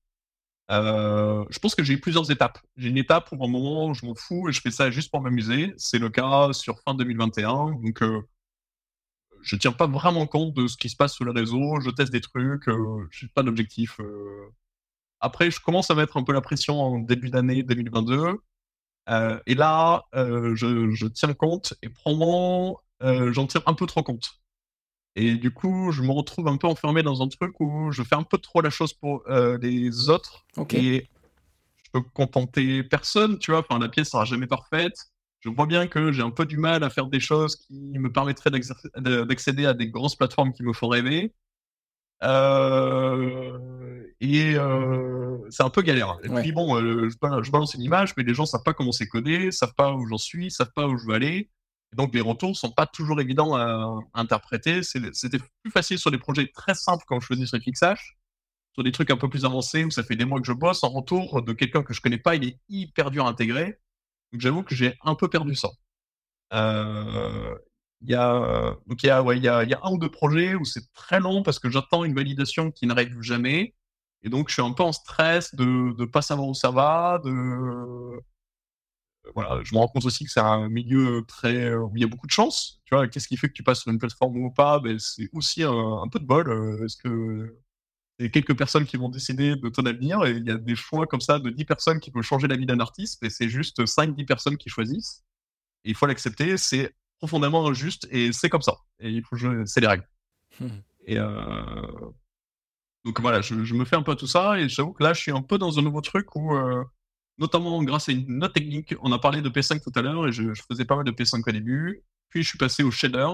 Euh, je pense que j'ai eu plusieurs étapes. J'ai une étape où, un moment, je m'en fous et je fais ça juste pour m'amuser. C'est le cas sur fin 2021. Donc, euh, je tiens pas vraiment compte de ce qui se passe sur le réseau, je teste des trucs, euh, je n'ai pas d'objectif. Euh. Après, je commence à mettre un peu la pression en début d'année 2022. Euh, et là, je, tiens compte et probablement, j'en tire un peu trop compte. Et du coup, je me retrouve un peu enfermé dans un truc où je fais un peu trop la chose pour les autres. Et je peux contenter personne, tu vois. Enfin, la pièce sera jamais parfaite je vois bien que j'ai un peu du mal à faire des choses qui me permettraient d'accéder à des grosses plateformes qui me font rêver. Euh, et euh, c'est un peu galère. Et puis bon, euh, je, balance une image, mais les gens savent pas comment c'est codé, savent pas où j'en suis, savent pas où je veux aller. Et donc les retours sont pas toujours évidents à, interpréter. C'était plus facile sur des projets très simples quand je faisais sur Fixage. Sur des trucs un peu plus avancés où ça fait des mois que je bosse, en retour de quelqu'un que je connais pas, il est hyper dur à intégrer. Donc j'avoue que j'ai un peu perdu ça. Euh, il y a donc il y a un ou deux projets où c'est très long parce que j'attends une validation qui n'arrive jamais. Et donc je suis un peu en stress de ne pas savoir où ça va voilà je me rends compte aussi que c'est un milieu très où il y a beaucoup de chance tu vois. Qu'est-ce qui fait que tu passes sur une plateforme ou pas? Ben, c'est aussi un, peu de bol euh, est-ce que c'est quelques personnes qui vont décider de ton avenir et il y a des choix comme ça de 10 personnes qui peuvent changer la vie d'un artiste et c'est juste 5-10 personnes qui choisissent. Et il faut l'accepter, c'est profondément injuste et c'est comme ça. Et il faut jouer, c'est les règles. Mmh. Et euh... donc voilà, je, me fais un peu tout ça et j'avoue que là je suis un peu dans un nouveau truc où, euh, notamment grâce à une autre technique, on a parlé de P5 tout à l'heure et je, je faisais pas mal de P5 au début, puis je suis passé au shader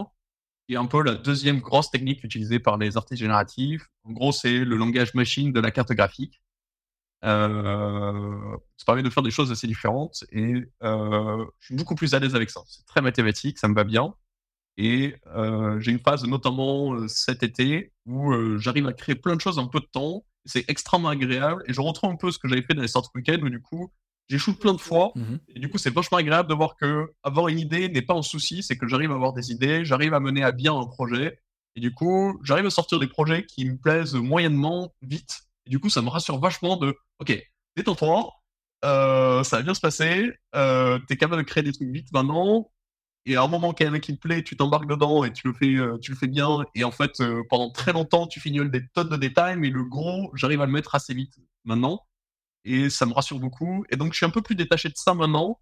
est un peu la deuxième grosse technique utilisée par les artistes génératifs. En gros, c'est le langage machine de la carte graphique. Euh, ça permet de faire des choses assez différentes et euh, je suis beaucoup plus à l'aise avec ça. C'est très mathématique, ça me va bien. Et euh, j'ai une phase, notamment cet été, où j'arrive à créer plein de choses en peu de temps. C'est extrêmement agréable et je retrouve un peu ce que j'avais fait dans les sortes week-end où du coup, j'échoue plein de fois. Mmh et du coup, c'est vachement agréable de voir que avoir une idée n'est pas un souci, c'est que j'arrive à avoir des idées, j'arrive à mener à bien un projet. Et du coup, j'arrive à sortir des projets qui me plaisent moyennement vite. Et du coup, ça me rassure vachement de, OK, détends-toi, euh, ça va bien se passer, euh, t'es capable de créer des trucs vite maintenant. Et à un moment qu'il y a un qui te plaît, tu t'embarques dedans et tu le fais, euh, tu le fais bien. Et en fait, euh, pendant très longtemps, tu fignoles des tonnes de détails, mais le gros, j'arrive à le mettre assez vite maintenant et ça me rassure beaucoup. Et donc, je suis un peu plus détaché de ça maintenant.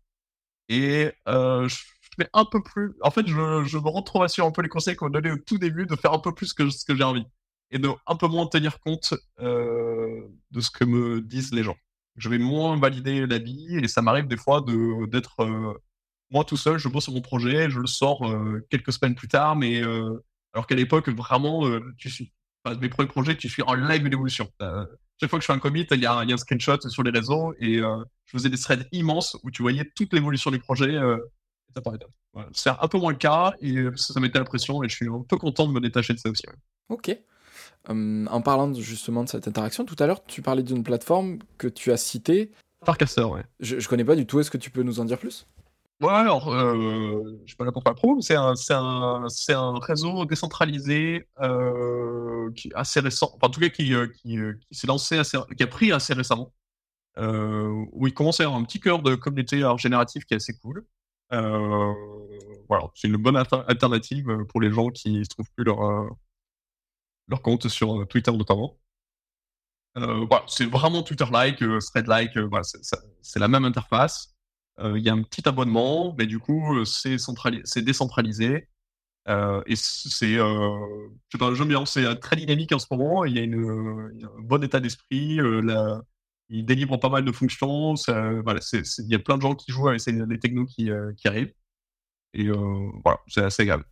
Et euh, je fais un peu plus. En fait, je, je me retrouve sur un peu les conseils qu'on donnés au tout début de faire un peu plus que ce que j'ai envie et de un peu moins tenir compte euh, de ce que me disent les gens. Je vais moins valider la vie et ça m'arrive des fois de d'être euh, moi tout seul. Je bosse sur mon projet, je le sors quelques semaines plus tard, mais alors qu'à l'époque vraiment, tu suis. Mes premiers projets, tu suis en live d'évolution chaque fois que je fais un commit, il y, a un, screenshot sur les réseaux et euh, je faisais des threads immenses où tu voyais toute l'évolution du projet euh, C'est un peu moins le cas et ça, mettait la pression et je suis un peu content de me détacher de ça aussi. Ok. Hum, en parlant justement de cette interaction, tout à l'heure, tu parlais d'une plateforme que tu as citée. Farcaster, ouais. Je, je connais pas du tout. Est-ce que tu peux nous en dire plus? Ouais, alors, euh, je suis pas là pour faire pro, c'est un, c'est un, réseau décentralisé euh, qui assez récent, en tout cas qui, euh, euh, s'est lancé qui a pris assez récemment, où il commence à avoir un petit cœur de communauté générative qui est assez cool. Voilà, c'est une bonne alternative pour les gens qui ne trouvent plus leur, compte sur Twitter notamment. c'est vraiment Twitter-like, thread-like, c'est la même interface. Il y a un petit abonnement, mais du coup, c'est décentralisé. Euh, et c'est, euh, je sais pas, j'aime bien, c'est très dynamique en ce moment. Il y a, une, un bon état d'esprit. Euh, il délivre pas mal de fonctions. voilà, il y a plein de gens qui jouent avec les technos qui, qui arrivent. Et voilà, c'est assez agréable.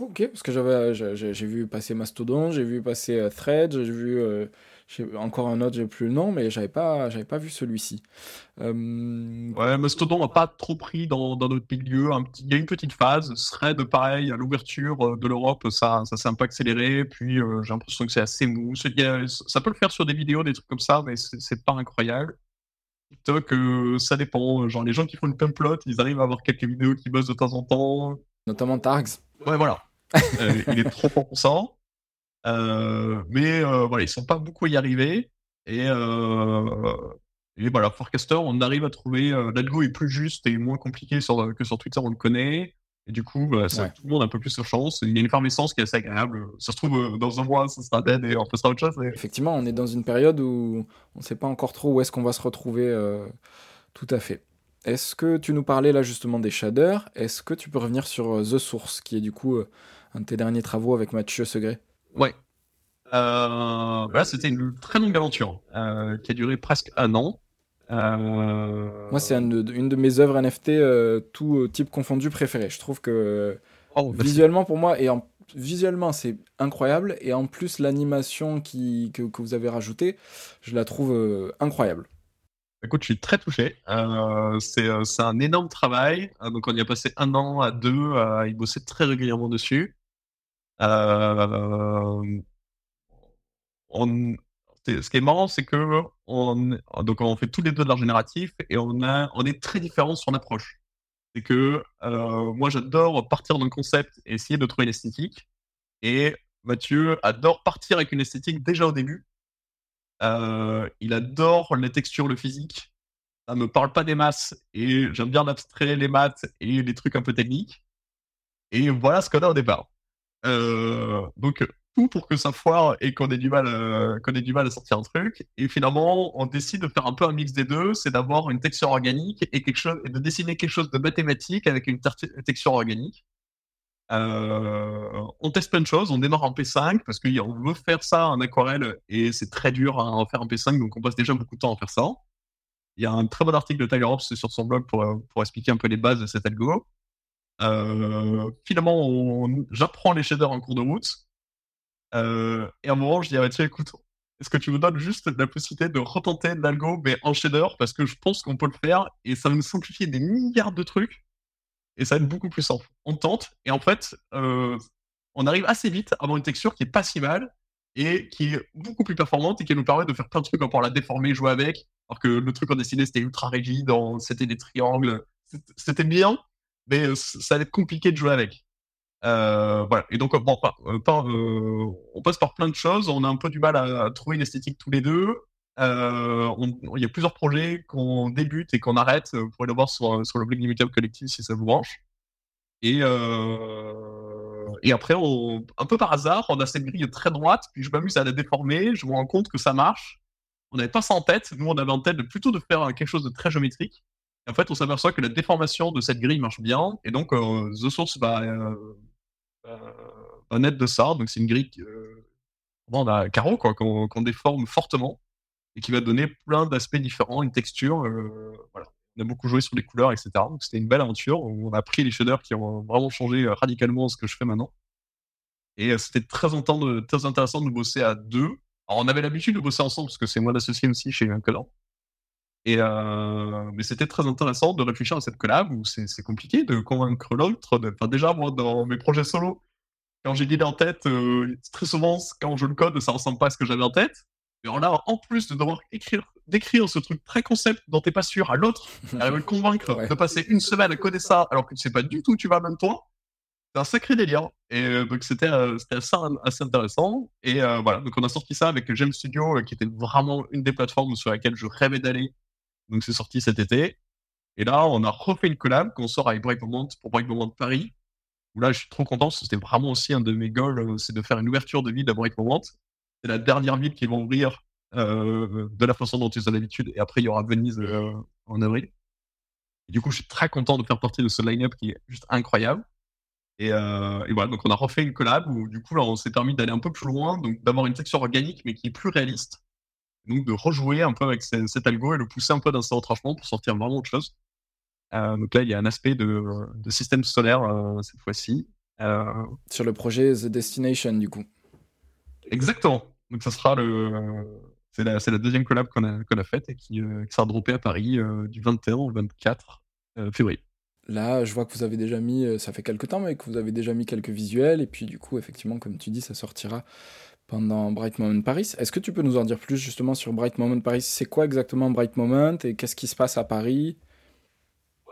Ok, parce que j'avais, j'ai vu passer Mastodon, j'ai vu passer Thread, j'ai vu encore un autre, j'ai plus le nom, mais j'avais pas, j'avais pas vu celui-ci. Euh... Ouais, Mastodon n'a pas trop pris dans, dans notre milieu. Il y a une petite phase. Thread, pareil, à l'ouverture euh, de l'Europe, ça, ça s'est un peu accéléré. Puis euh, j'ai l'impression que c'est assez mou. Ça peut le faire sur des vidéos, des trucs comme ça, mais c'est pas incroyable. TikTok, euh, ça dépend. Genre, les gens qui font une pumplot, ils arrivent à avoir quelques vidéos qui bossent de temps en temps. Notamment Targs. Ouais, voilà. Il est trop ça. Euh, mais euh, voilà, ils sont pas beaucoup à y arriver. Et, euh, et voilà, Forecaster, on arrive à trouver. L'algo est plus juste et moins compliqué sur, que sur Twitter, on le connaît. Et du coup, bah, ça, tout le monde a un peu plus de chance. Il y a une effervescence qui est assez agréable. Ça se trouve, dans un mois, ça sera dead et on fera autre chose. Effectivement, on est dans une période où on ne sait pas encore trop où est-ce qu'on va se retrouver. tout à fait. Est-ce que tu nous parlais là justement des shaders? Est-ce que tu peux revenir sur The Source, qui est du coup un de tes derniers travaux avec Mathieu Segret Ouais. Euh, voilà, c'était une très longue aventure euh, qui a duré presque un an. Euh, Moi, c'est une de mes œuvres NFT, euh, tout type confondu, préférées. Je trouve que oh, visuellement, pour moi, et en, visuellement, c'est incroyable. Et en plus, l'animation qui, que, que, vous avez rajoutée, je la trouve incroyable. Écoute, je suis très touché. c'est un énorme travail. donc, on y a passé un an à deux y bosser très régulièrement dessus. Euh, on, ce qui est marrant, c'est que on, donc on fait tous les deux de l'art génératif et on, est très différents sur l'approche. C'est que euh, moi, j'adore partir d'un concept et essayer de trouver une esthétique. Et Mathieu adore partir avec une esthétique déjà au début. Euh, il adore les textures, le physique. Ça me parle pas des masses et j'aime bien l'abstrait, les maths et les trucs un peu techniques. Et voilà ce qu'on a au départ. Euh, donc tout pour que ça foire et qu'on ait du mal, euh, qu'on ait du mal à sortir un truc. Et finalement, on décide de faire un peu un mix des deux, c'est d'avoir une texture organique et de dessiner quelque chose de mathématique avec une texture organique. Euh, on teste plein de choses, on démarre en P5 parce qu'on veut faire ça en aquarelle et c'est très dur à en faire en P5, donc on passe déjà beaucoup de temps à faire ça. Il y a un très bon article de Tyler Hobbs sur son blog pour, pour expliquer un peu les bases de cet algo. Euh, finalement, j'apprends les shaders en cours de route. Euh, et à un moment, je dis, ah, tiens, écoute, est-ce que tu me donnes juste la possibilité de retenter l'algo, mais en shader, parce que je pense qu'on peut le faire, et ça va nous simplifier des milliards de trucs, et ça va être beaucoup plus simple. On tente, et en fait, euh, on arrive assez vite à avoir une texture qui est pas si mal, et qui est beaucoup plus performante, et qui nous permet de faire plein de trucs, pour la déformer, jouer avec, alors que le truc en dessiné, c'était ultra rigide, c'était des triangles, c'était bien, mais euh, ça va être compliqué de jouer avec. Euh, voilà. Et donc, euh, on passe par plein de choses. On a un peu du mal à, trouver une esthétique tous les deux. il y a plusieurs projets qu'on débute et qu'on arrête. Vous pourrez le voir sur, sur le blog Limitable Collective si ça vous branche. Et, et après, un peu par hasard, on a cette grille très droite, puis je m'amuse à la déformer. Je me rends compte que ça marche. On n'avait pas ça en tête. Nous, on avait en tête plutôt de faire quelque chose de très géométrique en fait, on s'aperçoit que la déformation de cette grille marche bien, et donc euh, The Source va, euh, va, naître de ça. Donc c'est une grille euh, a carreau quoi, qu'on déforme fortement et qui va donner plein d'aspects différents, une texture. voilà. On a beaucoup joué sur les couleurs, etc. Donc c'était une belle aventure on a pris les shaders qui ont vraiment changé radicalement ce que je fais maintenant. Et c'était très, très intéressant de bosser à deux. Alors on avait l'habitude de bosser ensemble parce que c'est moi l'associé aussi chez Uncolant. Et euh, mais c'était très intéressant de réfléchir à cette collab où c'est compliqué de convaincre l'autre. Enfin, déjà, moi, dans mes projets solo, quand j'ai l'idée en tête, euh, très souvent, quand je le code, ça ressemble pas à ce que j'avais en tête. Mais là, en plus de devoir écrire, d'écrire ce truc très concept dont t'es pas sûr à l'autre, à le convaincre de passer une semaine à coder ça alors que tu sais pas du tout où tu vas même toi, c'est un sacré délire. Et euh, donc c'était assez, assez, intéressant. Et voilà, donc on a sorti ça avec Gem Studio, qui était vraiment une des plateformes sur laquelle je rêvais d'aller donc c'est sorti cet été. Et là, on a refait une collab qu'on sort avec Breakpoint pour Breakpoint Paris. où là, je suis trop content, c'était vraiment aussi un de mes goals, c'est de faire une ouverture de ville à Break Moment. C'est la dernière ville qui va ouvrir de la façon dont ils ont l'habitude, et après, il y aura Venise en avril. Et du coup, je suis très content de faire partie de ce line-up qui est juste incroyable. Et, voilà, donc on a refait une collab où du coup, là, on s'est permis d'aller un peu plus loin, donc d'avoir une texture organique, mais qui est plus réaliste donc de rejouer un peu avec cet algo et le pousser un peu dans ses retranchements pour sortir vraiment autre chose. Euh, donc là, il y a un aspect de, système solaire euh, cette fois-ci. Euh, Sur le projet The Destination, du coup. Exactement. Donc ça sera le. C'est la, la, deuxième collab qu'on a, qu'on a faite et qui, sera droppée à Paris du 21 au 24 février. Là, je vois que vous avez déjà mis, ça fait quelques temps, mais que vous avez déjà mis quelques visuels. Et puis, du coup, effectivement, comme tu dis, ça sortira pendant Bright Moment Paris. Est-ce que tu peux nous en dire plus justement sur Bright Moment Paris? C'est quoi exactement Bright Moment et qu'est-ce qui se passe à Paris?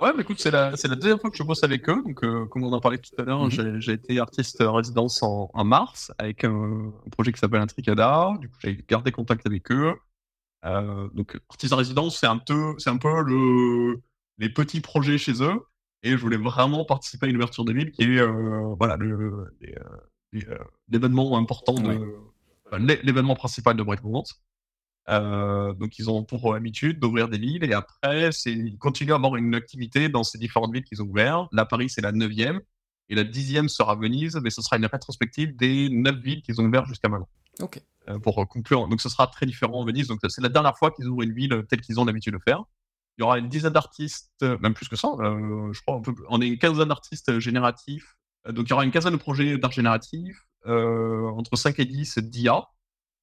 Ouais, mais écoute, c'est la, la, deuxième fois que je bosse avec eux. Donc, euh, comme on en parlait tout à l'heure, mhm. j'ai été artiste résidence en, mars avec un, projet qui s'appelle Intricada. Du coup, j'ai gardé contact avec eux. Euh, donc, artiste en résidence, c'est un peu, c'est un peu le, les petits projets chez eux. Et je voulais vraiment participer à une ouverture de ville qui est, euh, voilà, le, l'événement important de l'événement principal de Break Euh, donc ils ont pour habitude d'ouvrir des villes et après ils continuent à avoir une activité dans ces différentes villes qu'ils ont ouvertes. Là Paris c'est la neuvième et la dixième sera Venise, mais ce sera une rétrospective des neuf villes qu'ils ont ouvertes jusqu'à maintenant. Ok. Euh, pour conclure, donc ce sera très différent en Venise. Donc c'est la dernière fois qu'ils ouvrent une ville telle qu'ils ont l'habitude de faire. Il y aura une dizaine d'artistes, même plus que ça, euh, je crois, on est une quinzaine d'artistes génératifs euh, donc il y aura une quinzaine de projets d'art génératif, euh, entre 5 et 10 d'IA.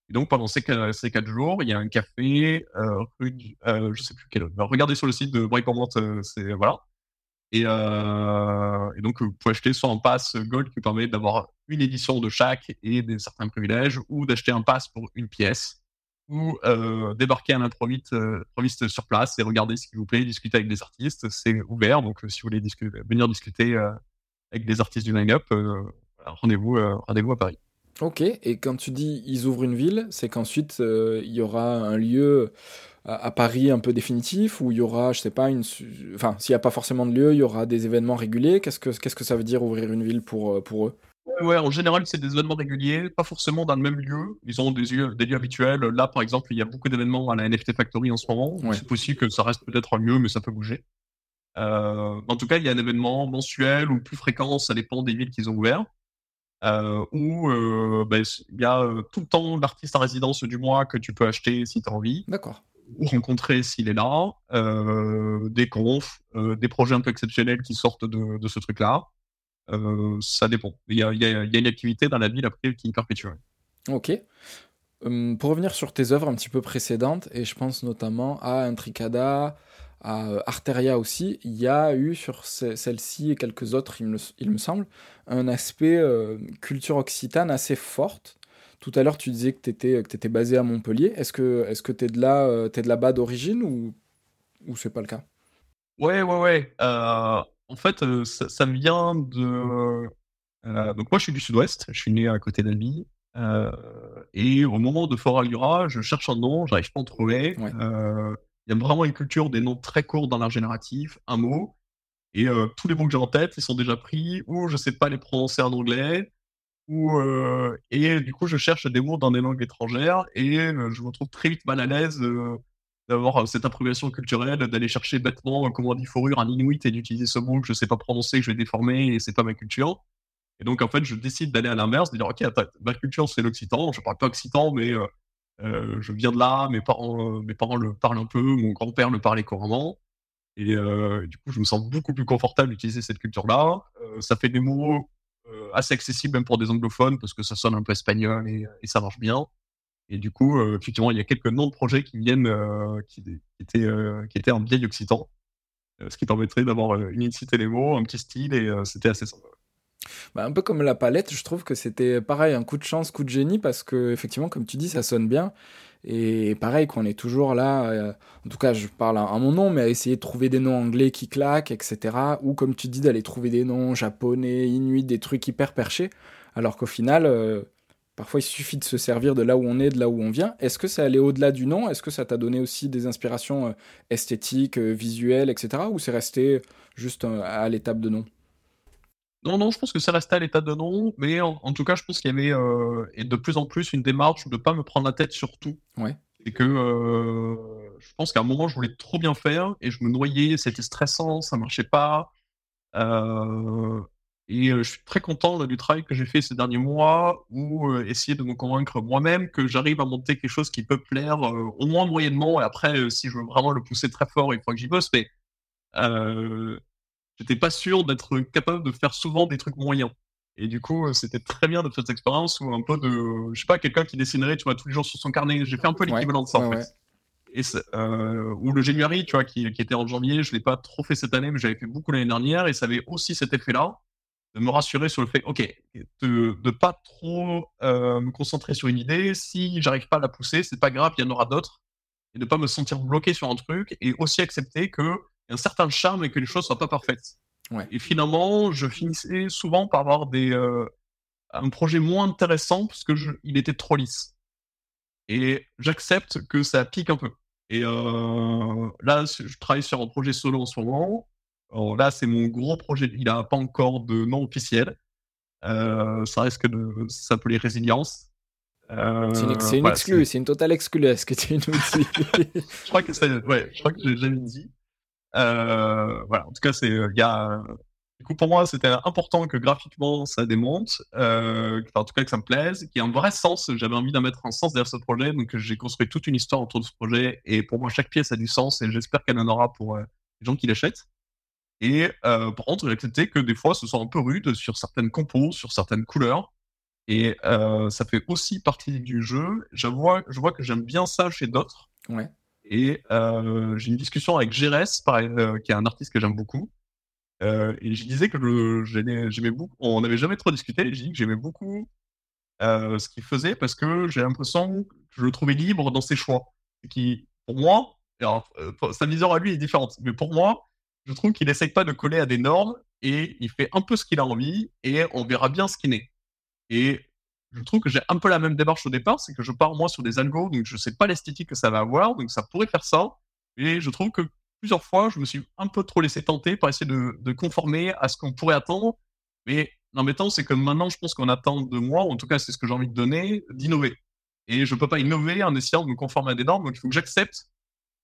Et donc pendant ces, ces 4 jours, il y a un café, euh, rue, euh, je sais plus quel. Regardez sur le site de Breakpoint, c'est voilà. Et, et, donc vous pouvez acheter soit un pass Gold qui permet d'avoir une édition de chaque et des certains privilèges, ou d'acheter un pass pour une pièce, ou débarquer à l'improviste sur place et regarder ce qui vous plaît, discuter avec des artistes. C'est ouvert, donc si vous voulez venir discuter avec des artistes du line-up. Euh, rendez-vous euh, rendez à Paris. Ok, et quand tu dis ils ouvrent une ville, c'est qu'ensuite euh, il y aura un lieu à, Paris un peu définitif où il y aura, je sais pas, une. Enfin, s'il n'y a pas forcément de lieu, il y aura des événements réguliers? Qu'est-ce que, qu'est-ce que ça veut dire ouvrir une ville pour, pour eux? Ouais, en général, c'est des événements réguliers, pas forcément dans le même lieu. Ils ont des lieux, des lieux habituels. Là, par exemple, il y a beaucoup d'événements à la NFT Factory en ce moment. C'est possible que ça reste peut-être mieux, mais ça peut bouger. Euh, en tout cas, il y a un événement mensuel ou plus fréquent, ça dépend des villes qu'ils ont ouvert. Euh, où euh, ben, il y a euh, tout le temps l'artiste en résidence du mois que tu peux acheter si tu as envie. D'accord. Ou rencontrer s'il est là, des confs, des projets un peu exceptionnels qui sortent de, de ce truc-là. ça dépend. Il y a, y a, une activité dans la ville après qui est perpétuelle. Ok. Hum, pour revenir sur tes œuvres un petit peu précédentes, et je pense notamment à Intricada, à euh, Arteria aussi, il y a eu sur celle-ci et quelques autres, il me, il me semble, un aspect euh, culture occitane assez forte. Tout à l'heure, tu disais que tu étais, étais, basé à Montpellier. Est-ce que tu es, de là, euh, là-bas d'origine ou, ou c'est pas le cas? Ouais, ouais, ouais. en fait, ça, ça, vient de. donc, moi, je suis du sud-ouest. Je suis né à côté d'Albi. et au moment de Fort Alura, je cherche un nom, j'arrive pas à en trouver. Il y a vraiment une culture des noms très courts dans l'art génératif, un mot. Et euh, tous les mots que j'ai en tête, ils sont déjà pris, ou je sais pas les prononcer en anglais, ou euh, et du coup je cherche des mots dans des langues étrangères et euh, je me trouve très vite mal à l'aise d'avoir cette appropriation culturelle, d'aller chercher bêtement comment on dit fourrure en inuit et d'utiliser ce mot que je sais pas prononcer, que je vais déformer et c'est pas ma culture. Et donc en fait je décide d'aller à l'inverse, de dire ok ma culture c'est l'occitan, je parle pas occitan mais je viens de là, mes parents, mes parents le parlent un peu, mon grand-père le parlait couramment. Et du coup, je me sens beaucoup plus confortable d'utiliser cette culture-là. ça fait des mots assez accessibles même pour des anglophones parce que ça sonne un peu espagnol et, ça marche bien. Et du coup, effectivement, il y a quelques noms de projets qui viennent, qui, étaient, qui étaient en vieil occitan, ce qui permettrait d'avoir une unicité des mots, un petit style, et c'était assez sympa. Bah, un peu comme la palette, je trouve que c'était pareil, un coup de chance, coup de génie, parce que effectivement, comme tu dis, ça sonne bien. Et pareil, qu'on est toujours là, euh, en tout cas, je parle à, mon nom, mais à essayer de trouver des noms anglais qui claquent, etc. Ou comme tu dis, d'aller trouver des noms japonais, inuits, des trucs hyper perchés. Alors qu'au final, euh, parfois, il suffit de se servir de là où on est, de là où on vient. Est-ce que ça allait au-delà du nom? Est-ce que ça t'a donné aussi des inspirations euh, esthétiques, visuelles, etc. Ou c'est resté juste à l'étape de nom? Non, non, je pense que c'est resté à l'état de non, mais en, tout cas, je pense qu'il y avait euh, et de plus en plus une démarche de pas me prendre la tête sur tout. Ouais. Et que euh, je pense qu'à un moment, je voulais trop bien faire et je me noyais, c'était stressant, ça marchait pas. Euh, et je suis très content du travail que j'ai fait ces derniers mois, où essayer de me convaincre moi-même que j'arrive à monter quelque chose qui peut plaire, au moins moyennement. Et après, si je veux vraiment le pousser très fort, il faut que j'y bosse. Mais j'étais pas sûr d'être capable de faire souvent des trucs moyens. Et du coup, c'était très bien de faire cette expérience où un peu de, je sais pas, quelqu'un qui dessinerait, tu vois, tous les jours sur son carnet. J'ai fait un peu l'équivalent de ça, en fait. Et euh, ou le January, tu vois, qui, qui, était en janvier, je l'ai pas trop fait cette année, mais j'avais fait beaucoup l'année dernière, et ça avait aussi cet effet-là, de me rassurer sur le fait, ok, de ne pas trop euh, me concentrer sur une idée. Si j'arrive pas à la pousser, c'est pas grave, il y en aura d'autres, et de pas me sentir bloqué sur un truc, et aussi accepter que un certain charme et que les choses soient pas parfaites. Et finalement, je finissais souvent par avoir des, euh, un projet moins intéressant parce que je, il était trop lisse. Et j'accepte que ça pique un peu. Et euh, là, je travaille sur un projet solo en ce moment. là, c'est mon gros projet. Il n'a pas encore de nom officiel. Euh, ça risque de s'appeler Résilience. c'est une, exclue, c'est une totale exclue ce que tu nous dis. je crois que c'est, ouais, je crois que j'ai jamais dit. Euh, voilà, en tout cas, c'est euh, il y a du coup, pour moi, c'était important que graphiquement ça démonte, euh, en tout cas que ça me plaise, qu'il y ait un vrai sens. J'avais envie d'en mettre un sens derrière ce projet, donc j'ai construit toute une histoire autour de ce projet. Et pour moi, chaque pièce a du sens et j'espère qu'elle en aura pour les gens qui l'achètent. Et par contre, j'ai accepté que des fois, ce soit un peu rude sur certaines compos, sur certaines couleurs. Et ça fait aussi partie du jeu. Je vois, je vois que j'aime bien ça chez d'autres. Ouais. Et euh, j'ai une discussion avec Gérès, euh, qui est un artiste que j'aime beaucoup. Euh, et je disais que j'aimais beaucoup. On n'avait jamais trop discuté. J'ai dit que j'aimais beaucoup ce qu'il faisait parce que j'ai l'impression que je le trouvais libre dans ses choix. Qui, pour moi, alors, sa vision à lui est différente, mais pour moi, je trouve qu'il n'essaye pas de coller à des normes et il fait un peu ce qu'il a envie et on verra bien ce qu'il est. Et je trouve que j'ai un peu la même démarche au départ, c'est que je pars moi sur des algos, donc je sais pas l'esthétique que ça va avoir, donc ça pourrait faire ça. Et je trouve que plusieurs fois, je me suis un peu trop laissé tenter pour essayer de, conformer à ce qu'on pourrait attendre. Mais l'embêtant, c'est que maintenant, je pense qu'on attend de moi, en tout cas, c'est ce que j'ai envie de donner, d'innover. Et je peux pas innover en essayant de me conformer à des normes, donc il faut que j'accepte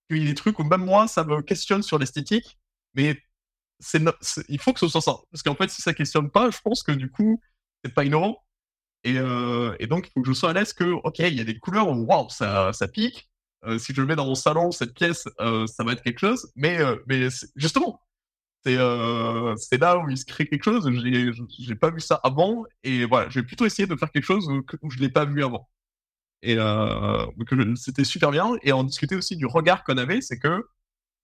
qu'il y ait des trucs où même moi, ça me questionne sur l'esthétique, mais il faut que ce soit ça. Parce qu'en fait, si ça questionne pas, je pense que du coup, c'est pas innovant. Euh, et, donc, il faut que je sois à l'aise que, OK, il y a des couleurs waouh, ça, ça pique. Euh, si je le mets dans mon salon, cette pièce, euh, ça va être quelque chose. Mais, mais justement, c'est là où il se crée quelque chose. J'ai pas vu ça avant. Et voilà, je vais plutôt essayer de faire quelque chose où, où je l'ai pas vu avant. Et c'était super bien. Et on discutait aussi du regard qu'on avait. C'est que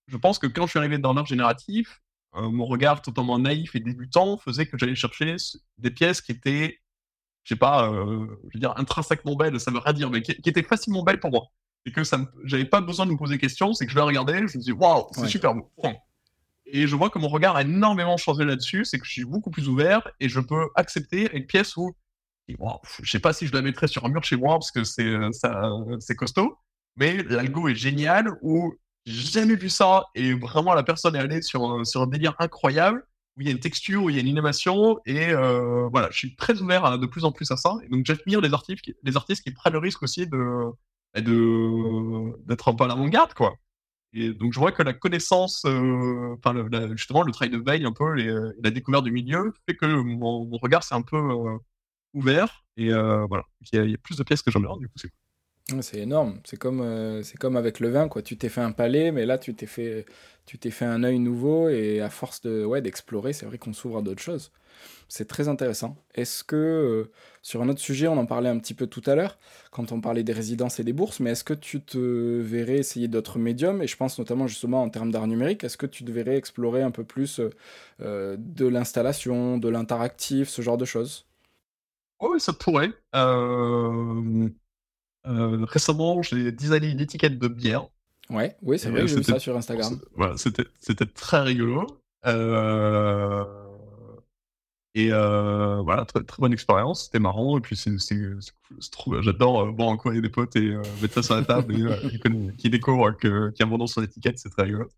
je pense que quand je suis arrivé dans l'art génératif, mon regard totalement naïf et débutant faisait que j'allais chercher des pièces qui étaient je sais pas, euh, je veux dire, intrinsèquement belle, ça veut rien dire, mais qui, était facilement belle pour moi. Et que ça j'avais pas besoin de me poser des questions, c'est que je vais regarder, je me dis, waouh, c'est super beau. Et je vois que mon regard a énormément changé là-dessus, c'est que je suis beaucoup plus ouvert et je peux accepter une pièce où, wow, je sais pas si je la mettrais sur un mur chez moi parce que c'est, euh, ça, c'est costaud, mais l'algo est génial où j'ai jamais vu ça et vraiment la personne est allée sur, sur un délire incroyable où il y a une texture, où il y a une animation, et euh, voilà, je suis très ouvert de plus en plus à ça. Et donc j'admire les artistes, qui, les artistes qui prennent le risque aussi de bah, d'être un peu à l'avant-garde, quoi. Et donc je vois que la connaissance, euh, justement le travail de veille, un peu, la découverte du milieu, fait que mon, regard s'est un peu euh, ouvert, et voilà, il y, a, plus de pièces que j'en ai, du coup c'est cool. C'est énorme. C'est comme, euh, c'est comme avec le vin, quoi. Tu t'es fait un palais, mais là, tu t'es fait, tu t'es fait un œil nouveau et à force de, ouais, d'explorer, c'est vrai qu'on s'ouvre à d'autres choses. C'est très intéressant. Est-ce que, euh, sur un autre sujet, on en parlait un petit peu tout à l'heure, quand on parlait des résidences et des bourses, mais est-ce que tu te verrais essayer d'autres médiums? Et je pense notamment justement en termes d'art numérique, est-ce que tu devrais explorer un peu plus euh, de l'installation, de l'interactif, ce genre de choses? Oui, ça pourrait. Euh, récemment, j'ai designé une étiquette de bière. Ouais, oui, c'est vrai, euh, j'ai vu ça sur Instagram. Voilà, c'était très rigolo. Euh, et voilà, très, très bonne expérience, c'était marrant. Et puis, c'est. J'adore boire un coin avec des potes et mettre ça sur la table et qui, qui découvre qu'il y a mon nom sur l'étiquette, c'est très rigolo.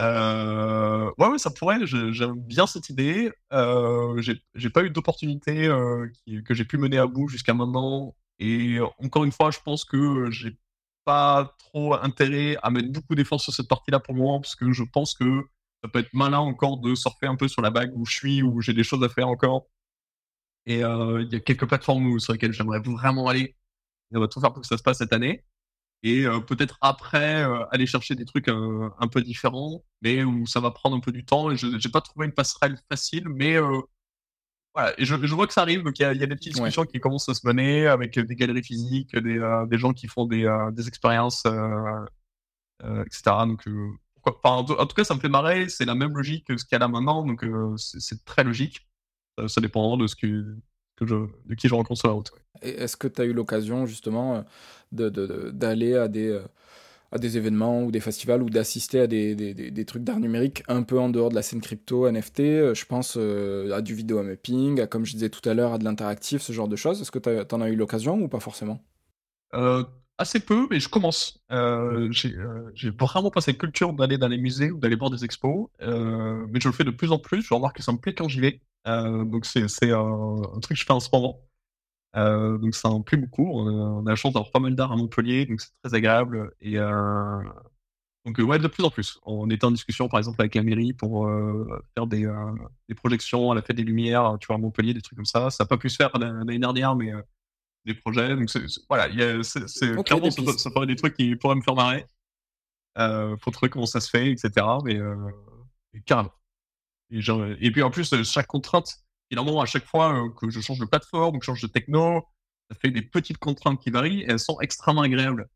Euh, ouais, ouais, ça pourrait. J'aime bien cette idée. Euh, j'ai pas eu d'opportunité euh, que j'ai pu mener à bout jusqu'à maintenant. Et encore une fois, je pense que j'ai pas trop intérêt à mettre beaucoup d'efforts sur cette partie-là pour le moment, parce que je pense que ça peut être malin encore de surfer un peu sur la bague où je suis, où j'ai des choses à faire encore. Et il y a quelques plateformes sur lesquelles j'aimerais vraiment aller. on va tout faire pour que ça se passe cette année et euh, peut-être après euh, aller chercher des trucs euh, un peu différents, mais où ça va prendre un peu du temps. Et je n'ai pas trouvé une passerelle facile, mais voilà. Et je, je, vois que ça arrive, donc il y, y, a des petites discussions qui commencent à se mener avec des galeries physiques, des, des gens qui font des, des expériences, etc. Donc, enfin, en, tout cas, ça me fait marrer. C'est la même logique que ce qu'il y a là maintenant, donc c'est très logique. Ça, dépend de ce que, que je, de qui je rencontre sur la route. Est-ce que tu as eu l'occasion justement d'aller à des euh, à des événements ou des festivals ou d'assister à des, des, des, trucs d'art numérique un peu en dehors de la scène crypto, NFT. Euh, je pense euh, à du vidéo mapping, à comme je disais tout à l'heure, à de l'interactif, ce genre de choses. Est-ce que tu en as eu l'occasion ou pas forcément? Assez peu, mais je commence. J'ai vraiment pas cette culture d'aller dans les musées ou d'aller voir des expos, mais je le fais de plus en plus. Je remarque que ça me plaît quand j'y vais. donc c'est un truc que je fais en ce moment. Euh, donc ça en plaît beaucoup. On a, la chance d'avoir pas mal d'art à Montpellier, donc c'est très agréable. Et euh, donc ouais, de plus en plus. On était en discussion par exemple avec la mairie pour euh, faire des, des, projections à la fête des Lumières, tu vois, à Montpellier, des trucs comme ça. Ça n'a pas pu se faire l'année dernière, mais des projets. Donc voilà, c'est clairement ça, ça, paraît des trucs qui pourraient me faire marrer. Euh, faut trouver comment ça se fait, etc. Mais carrément. Et, et, puis en plus, chaque contrainte Finalement, à chaque fois euh, que je change de plateforme, que je change de techno, ça fait des petites contraintes qui varient et elles sont extrêmement agréables.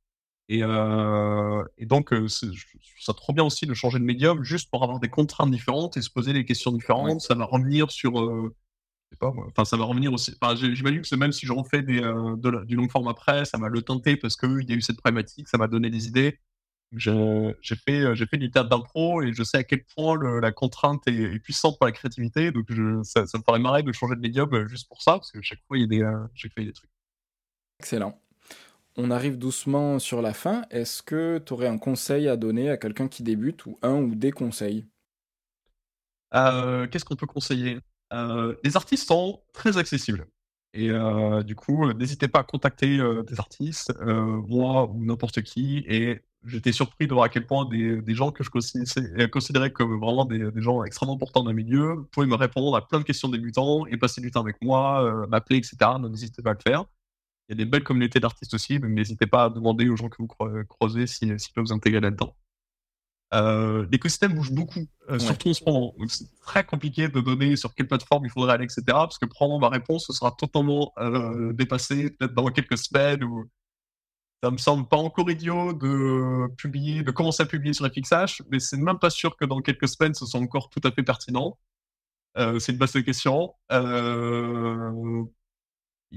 Et, euh, et donc, euh, je trouve ça trop bien aussi de changer de médium juste pour avoir des contraintes différentes et se poser des questions différentes. Ça va revenir sur. Euh, je sais pas moi. Enfin, ça va revenir aussi. Enfin, j'imagine que même si je refais des, de du long forme après, ça va le tenter parce qu'il y a eu cette problématique, ça m'a donné des idées. J'ai fait, euh, fait du théâtre d'impro et je sais à quel point la contrainte est, puissante pour la créativité. Donc, ça, me paraît marrer de changer de médium euh, juste pour ça, parce que chaque fois, il y a des, euh, chaque fois, il y a des trucs. Excellent. On arrive doucement sur la fin. Est-ce que tu aurais un conseil à donner à quelqu'un qui débute ou un ou des conseils? Qu'est-ce qu'on peut conseiller? Les artistes sont très accessibles. Et du coup, n'hésitez pas à contacter des artistes, moi ou n'importe qui, et j'étais surpris de voir à quel point des, des gens que je considérais comme vraiment des, des, gens extrêmement importants dans le milieu pouvaient me répondre à plein de questions débutants et passer du temps avec moi, euh, m'appeler, etc. N'hésitez pas à le faire. Il y a des belles communautés d'artistes aussi, donc n'hésitez pas à demander aux gens que vous croisez s'ils si, peuvent vous intégrer là-dedans. Euh, L'écosystème bouge beaucoup, euh, surtout en ce moment. Donc c'est très compliqué de donner sur quelle plateforme il faudrait aller, etc. Parce que probablement ma réponse sera totalement dépassée peut-être dans quelques semaines ou ça me semble pas encore idiot de publier, de commencer à publier sur FXH, mais c'est même pas sûr que dans quelques semaines ce soit encore tout à fait pertinent. Euh, c'est une vaste question. Euh...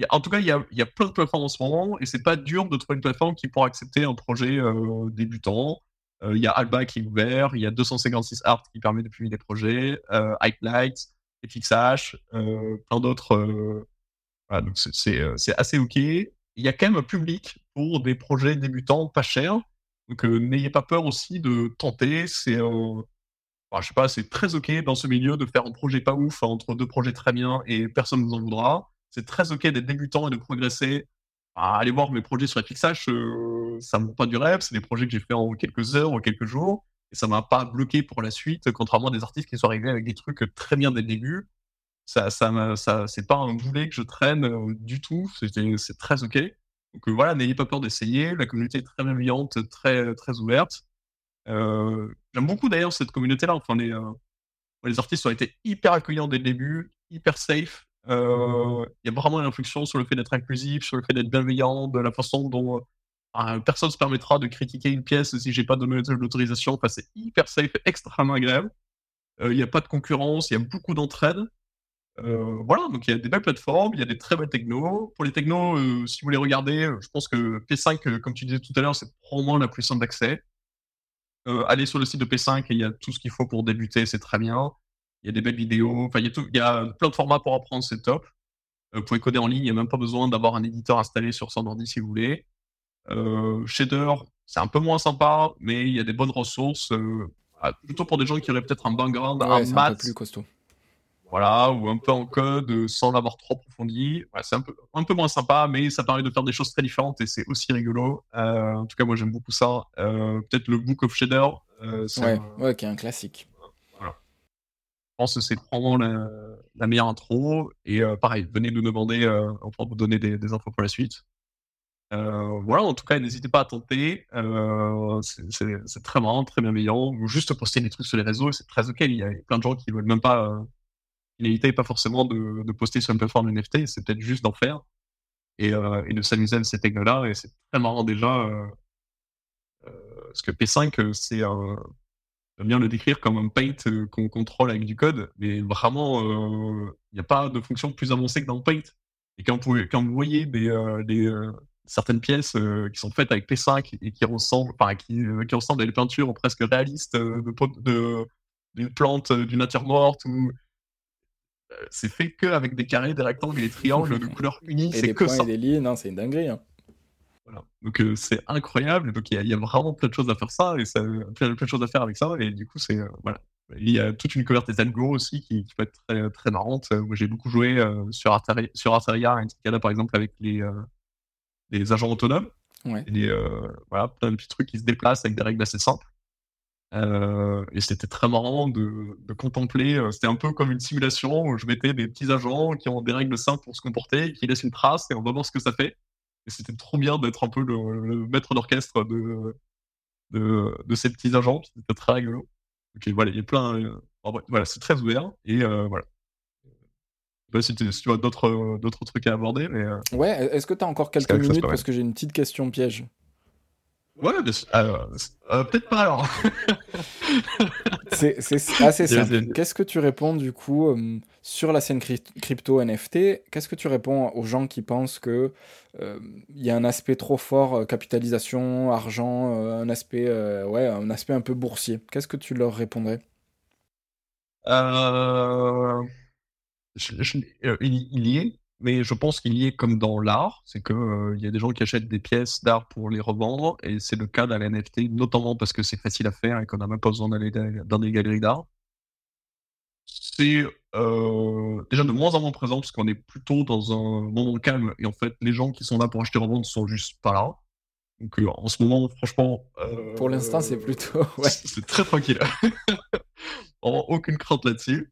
En tout cas, il y a, plein de plateformes en ce moment et c'est pas dur de trouver une plateforme qui pourra accepter un projet euh, débutant. Euh, il y a Alba qui est ouvert, il y a 256 Art qui permet de publier des projets, euh, Hypelight, FXH, plein d'autres. Donc c'est assez ok il y a quand même un public pour des projets débutants pas chers. Donc euh, n'ayez pas peur aussi de tenter. C'est, je sais pas, c'est très ok dans ce milieu de faire un projet pas ouf entre deux projets très bien et personne ne vous en voudra. C'est très ok d'être débutant et de progresser. Ah, allez voir mes projets sur FXH, euh, ça ne pas du rêve. C'est des projets que j'ai fait en quelques heures, en quelques jours. Et ça m'a pas bloqué pour la suite, contrairement à des artistes qui sont arrivés avec des trucs très bien dès le début ça, ça, ça c'est pas un boulet que je traîne euh, du tout. C'est très ok. Donc euh, voilà, n'ayez pas peur d'essayer. La communauté est très bienveillante, très très ouverte. Euh, J'aime beaucoup d'ailleurs cette communauté-là. Enfin, les, euh, les artistes ont été hyper accueillants dès le début, hyper safe. Il y a vraiment une réflexion sur le fait d'être inclusif, sur le fait d'être bienveillant, de la façon dont personne se permettra de critiquer une pièce si j'ai pas donné l'autorisation. Enfin, c'est hyper safe, extrêmement agréable. Il n'y a pas de concurrence, il y a beaucoup d'entraide. Euh, voilà, donc il y a des belles plateformes, il y a des très belles technos. Pour les technos, euh, si vous les regardez, euh, je pense que P5, comme tu disais tout à l'heure, c'est probablement la plus simple d'accès. allez sur le site de P5 et il y a tout ce qu'il faut pour débuter, c'est très bien. Il y a des belles vidéos, enfin il y a, tout, il y a plein de formats pour apprendre, c'est top. vous pouvez coder en ligne, il n'y a même pas besoin d'avoir un éditeur installé sur son ordi si vous voulez. Shader, c'est un peu moins sympa, mais il y a des bonnes ressources. ah, plutôt pour des gens qui auraient peut-être un background ouais, maths. Un peu plus costaud. Voilà, ou un peu en code sans l'avoir trop approfondi. c'est un peu, un peu moins sympa, mais ça permet de faire des choses très différentes et c'est aussi rigolo. Euh, en tout cas, moi j'aime beaucoup ça. Euh, peut-être le Book of Shader. Euh, ouais, ouais, qui est un classique. Voilà. Je pense que c'est vraiment la, la, meilleure intro. Et pareil, venez nous demander, on pourra vous donner des, des, infos pour la suite. voilà, en tout cas, n'hésitez pas à tenter. c'est très marrant, très bienveillant. Ou juste poster des trucs sur les réseaux, c'est très ok. Il y a plein de gens qui ne veulent même pas finalité pas forcément de, poster sur une plateforme NFT, c'est peut-être juste d'en faire et, euh, de s'amuser avec ces technos-là. Et c'est très marrant déjà, euh, euh, parce que P5, c'est un, j'aime bien le décrire comme un paint qu'on contrôle avec du code, mais vraiment, il n'y a pas de fonction plus avancée que dans le paint. Et quand vous, voyez certaines pièces qui sont faites avec P5 et qui ressemblent, qui, ressemblent à des peintures presque réalistes de, d'une plante, d'une nature morte ou euh, c'est fait que avec des carrés, des rectangles et des triangles de couleur unique. C'est que ça. Et des lignes, non, c'est une dinguerie. Hein. Voilà. Donc euh, c'est incroyable. Donc il y, a vraiment plein de choses à faire ça et ça, plein, de choses à faire avec ça. Et du coup, c'est euh, voilà. Il y a toute une couverture des algos aussi qui, peut être très, très marrante. Moi, j'ai beaucoup joué sur Arteria, sur Arteria et par exemple avec les, les agents autonomes. Ouais. Et voilà, plein de petits trucs qui se déplacent avec des règles assez simples. Euh, et c'était très marrant de, de contempler. Euh, c'était un peu comme une simulation où je mettais des petits agents qui ont des règles simples pour se comporter, qui laissent une trace et on va voir ce que ça fait. Et c'était trop bien d'être un peu le, maître d'orchestre de, de, de, ces petits agents. C'était très rigolo. Donc voilà, il y a plein. Euh, voilà, c'est très ouvert et euh, voilà. Je sais pas si, tu as d'autres, d'autres trucs à aborder, mais. Ouais, est-ce que tu as encore quelques minutes parce que j'ai une petite question piège? Ouais, alors, euh, peut-être pas alors. c'est assez simple. Qu'est-ce que tu réponds du coup euh, sur la scène crypto NFT Qu'est-ce que tu réponds aux gens qui pensent que euh, il y a un aspect trop fort capitalisation, argent, un aspect ouais, un aspect un peu boursier? Qu'est-ce que tu leur répondrais? Il y est mais je pense qu'il y est comme dans l'art, c'est que euh, y a des gens qui achètent des pièces d'art pour les revendre, et c'est le cas dans la NFT, notamment parce que c'est facile à faire et qu'on n'a même pas besoin d'aller dans des galeries d'art. C'est euh, déjà de moins en moins présent parce qu'on est plutôt dans un moment calme, et en fait, les gens qui sont là pour acheter et revendre sont juste pas là. Donc euh, en ce moment, franchement, pour l'instant, c'est plutôt ouais. c'est très tranquille. aucune crainte là-dessus.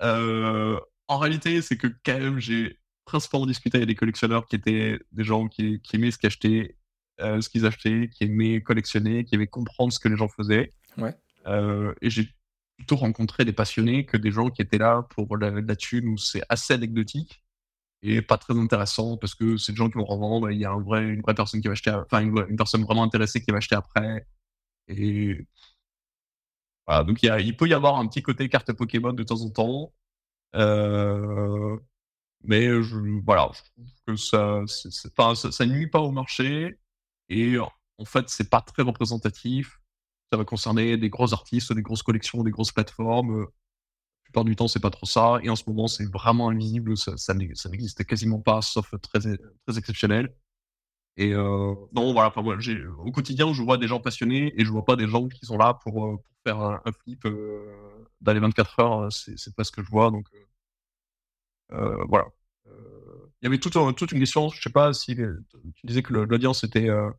en réalité, c'est que quand même, j'ai principalement discuté avec des collectionneurs qui étaient des gens qui, aimaient ce qu'ils achetaient, euh, ce qu'ils achetaient, qui aimaient collectionner, qui aimaient comprendre ce que les gens faisaient. Ouais. Euh, et j'ai plutôt rencontré des passionnés que des gens qui étaient là pour la, la thune où c'est assez anecdotique et pas très intéressant parce que c'est des gens qui vont revendre. Il y a un vrai, une vraie personne qui va acheter, enfin une, personne vraiment intéressée qui va acheter après. Et voilà, donc il, y a, il peut y avoir un petit côté carte Pokémon de temps en temps. Euh, mais je, voilà, je trouve que ça, ça, nuit pas au marché et en fait, c'est pas très représentatif. Ça va concerner des gros artistes, des grosses collections, des grosses plateformes. La plupart du temps, c'est pas trop ça. Et en ce moment, c'est vraiment invisible. Ça, ça n'existe quasiment pas, sauf très, très exceptionnel. Et euh, non, voilà, au quotidien, je vois des gens passionnés et je vois pas des gens qui sont là pour, pour faire un, flip euh, dans les 24 heures. C'est pas ce que je vois. Donc, euh, voilà. Euh, il y avait toute, une question, je sais pas si tu disais que l'audience était euh,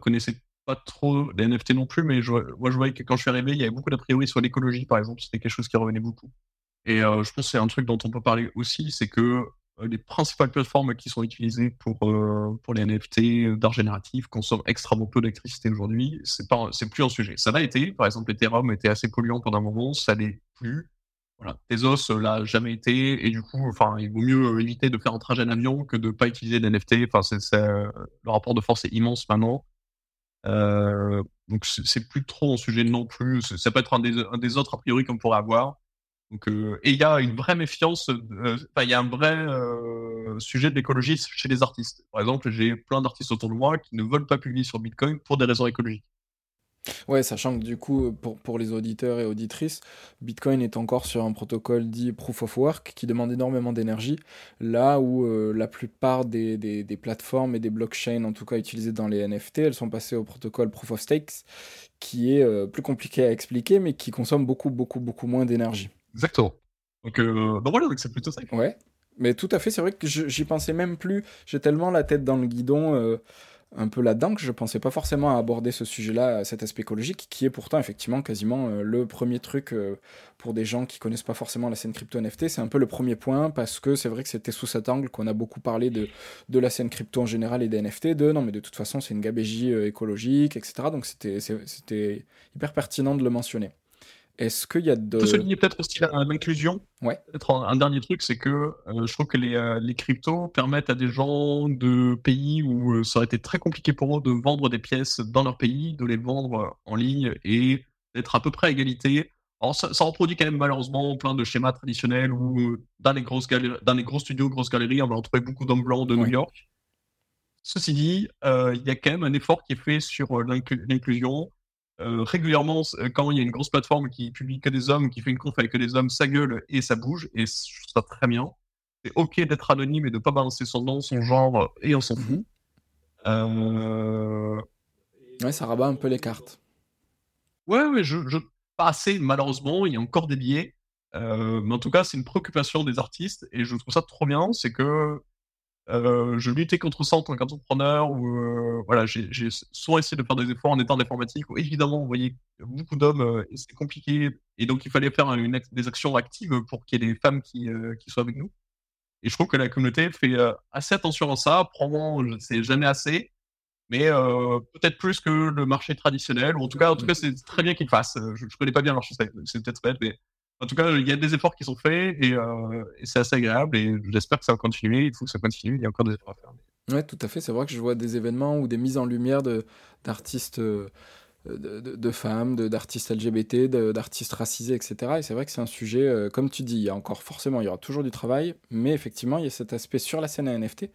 connaissait pas trop les NFT non plus, mais moi je voyais que quand je suis arrivé, il y avait beaucoup d'a priori sur l'écologie, par exemple, c'était quelque chose qui revenait beaucoup. Et je pense que c'est un truc dont on peut parler aussi, c'est que les principales plateformes qui sont utilisées pour, pour les NFT d'art génératif consomment extrêmement peu d'électricité aujourd'hui. C'est pas, c'est plus un sujet. Ça l'a été. Par exemple, Ethereum était assez polluant pendant un moment. Ça l'est plus. Voilà. Tezos euh, l'a jamais été et du coup, enfin, il vaut mieux euh, éviter de faire un trajet en avion que de pas utiliser d'NFT. Enfin, c'est, euh, le rapport de force est immense maintenant. Donc c'est plus trop un sujet non plus. Ça peut être un des, autres a priori qu'on pourrait avoir. Donc, et il y a une vraie méfiance. Il y a un vrai sujet de l'écologie chez les artistes. Par exemple, j'ai plein d'artistes autour de moi qui ne veulent pas publier sur Bitcoin pour des raisons écologiques. Ouais, sachant que du coup, pour, pour les auditeurs et auditrices, Bitcoin est encore sur un protocole dit Proof of Work qui demande énormément d'énergie, là où euh, la plupart des, des, des, plateformes et des blockchains, en tout cas utilisées dans les NFT, elles sont passées au protocole Proof of Stakes, qui est euh, plus compliqué à expliquer, mais qui consomme beaucoup, beaucoup, beaucoup moins d'énergie. Exactement. Donc, euh, donc voilà, c'est plutôt ça. Ouais, mais tout à fait, c'est vrai que j'y pensais même plus. J'ai tellement la tête dans le guidon. Un peu là-dedans que je pensais pas forcément à aborder ce sujet-là, cet aspect écologique, qui est pourtant effectivement quasiment euh, le premier truc euh, pour des gens qui connaissent pas forcément la scène crypto NFT. C'est un peu le premier point parce que c'est vrai que c'était sous cet angle qu'on a beaucoup parlé de, de la scène crypto en général et des NFT, de non mais de toute façon c'est une gabégie euh, écologique, etc. Donc c'était hyper pertinent de le mentionner. Est-ce qu'il y a de. Je peux souligner peut-être aussi l'inclusion. Ouais. Peut-être un, dernier truc, c'est que euh, je trouve que les, euh, les, cryptos permettent à des gens de pays où euh, ça aurait été très compliqué pour eux de vendre des pièces dans leur pays, de les vendre en ligne et d'être à peu près à égalité. Alors, ça, reproduit quand même malheureusement plein de schémas traditionnels où dans les, grosses dans les gros studios, grosses galeries, on va retrouver beaucoup d'hommes blancs de New York. Ceci dit, il y a quand même un effort qui est fait sur l'inclusion euh, régulièrement, euh, quand il y a une grosse plateforme qui publie que des hommes, qui fait une conf avec que des hommes, ça gueule et ça bouge, et je trouve ça très bien. C'est ok d'être anonyme et de pas balancer son nom, son genre, et on s'en mhm. fout. Euh... Ouais, ça rabat un peu les cartes. Ouais, ouais, je, je... pas assez, malheureusement, il y a encore des biais. Euh, mais en tout cas, c'est une préoccupation des artistes, et je trouve ça trop bien, c'est que euh, je luttais contre ça en tant qu'entrepreneur, ou euh, voilà, j'ai souvent essayé de faire des efforts en étant d'informatique, évidemment, vous voyez beaucoup d'hommes, euh, et c'est compliqué, et donc il fallait faire une, des actions actives pour qu'il y ait des femmes qui, qui, soient avec nous. Et je trouve que la communauté fait assez attention à ça, probablement, c'est jamais assez, mais peut-être plus que le marché traditionnel, ou en tout cas, en tout cas, c'est très bien qu'il fasse. Je, je connais pas bien le marché, c'est peut-être bête, mais en tout cas, il y a des efforts qui sont faits euh, et, c'est assez agréable et j'espère que ça va continuer. Il faut que ça continue. Il y a encore des efforts à faire. Ouais, tout à fait. C'est vrai que je vois des événements ou des mises en lumière d'artistes. Euh, de, femmes, d'artistes LGBT, d'artistes racisés, etc. Et c'est vrai que c'est un sujet, euh, comme tu dis, il y a encore forcément, il y aura toujours du travail, mais effectivement, il y a cet aspect sur la scène NFT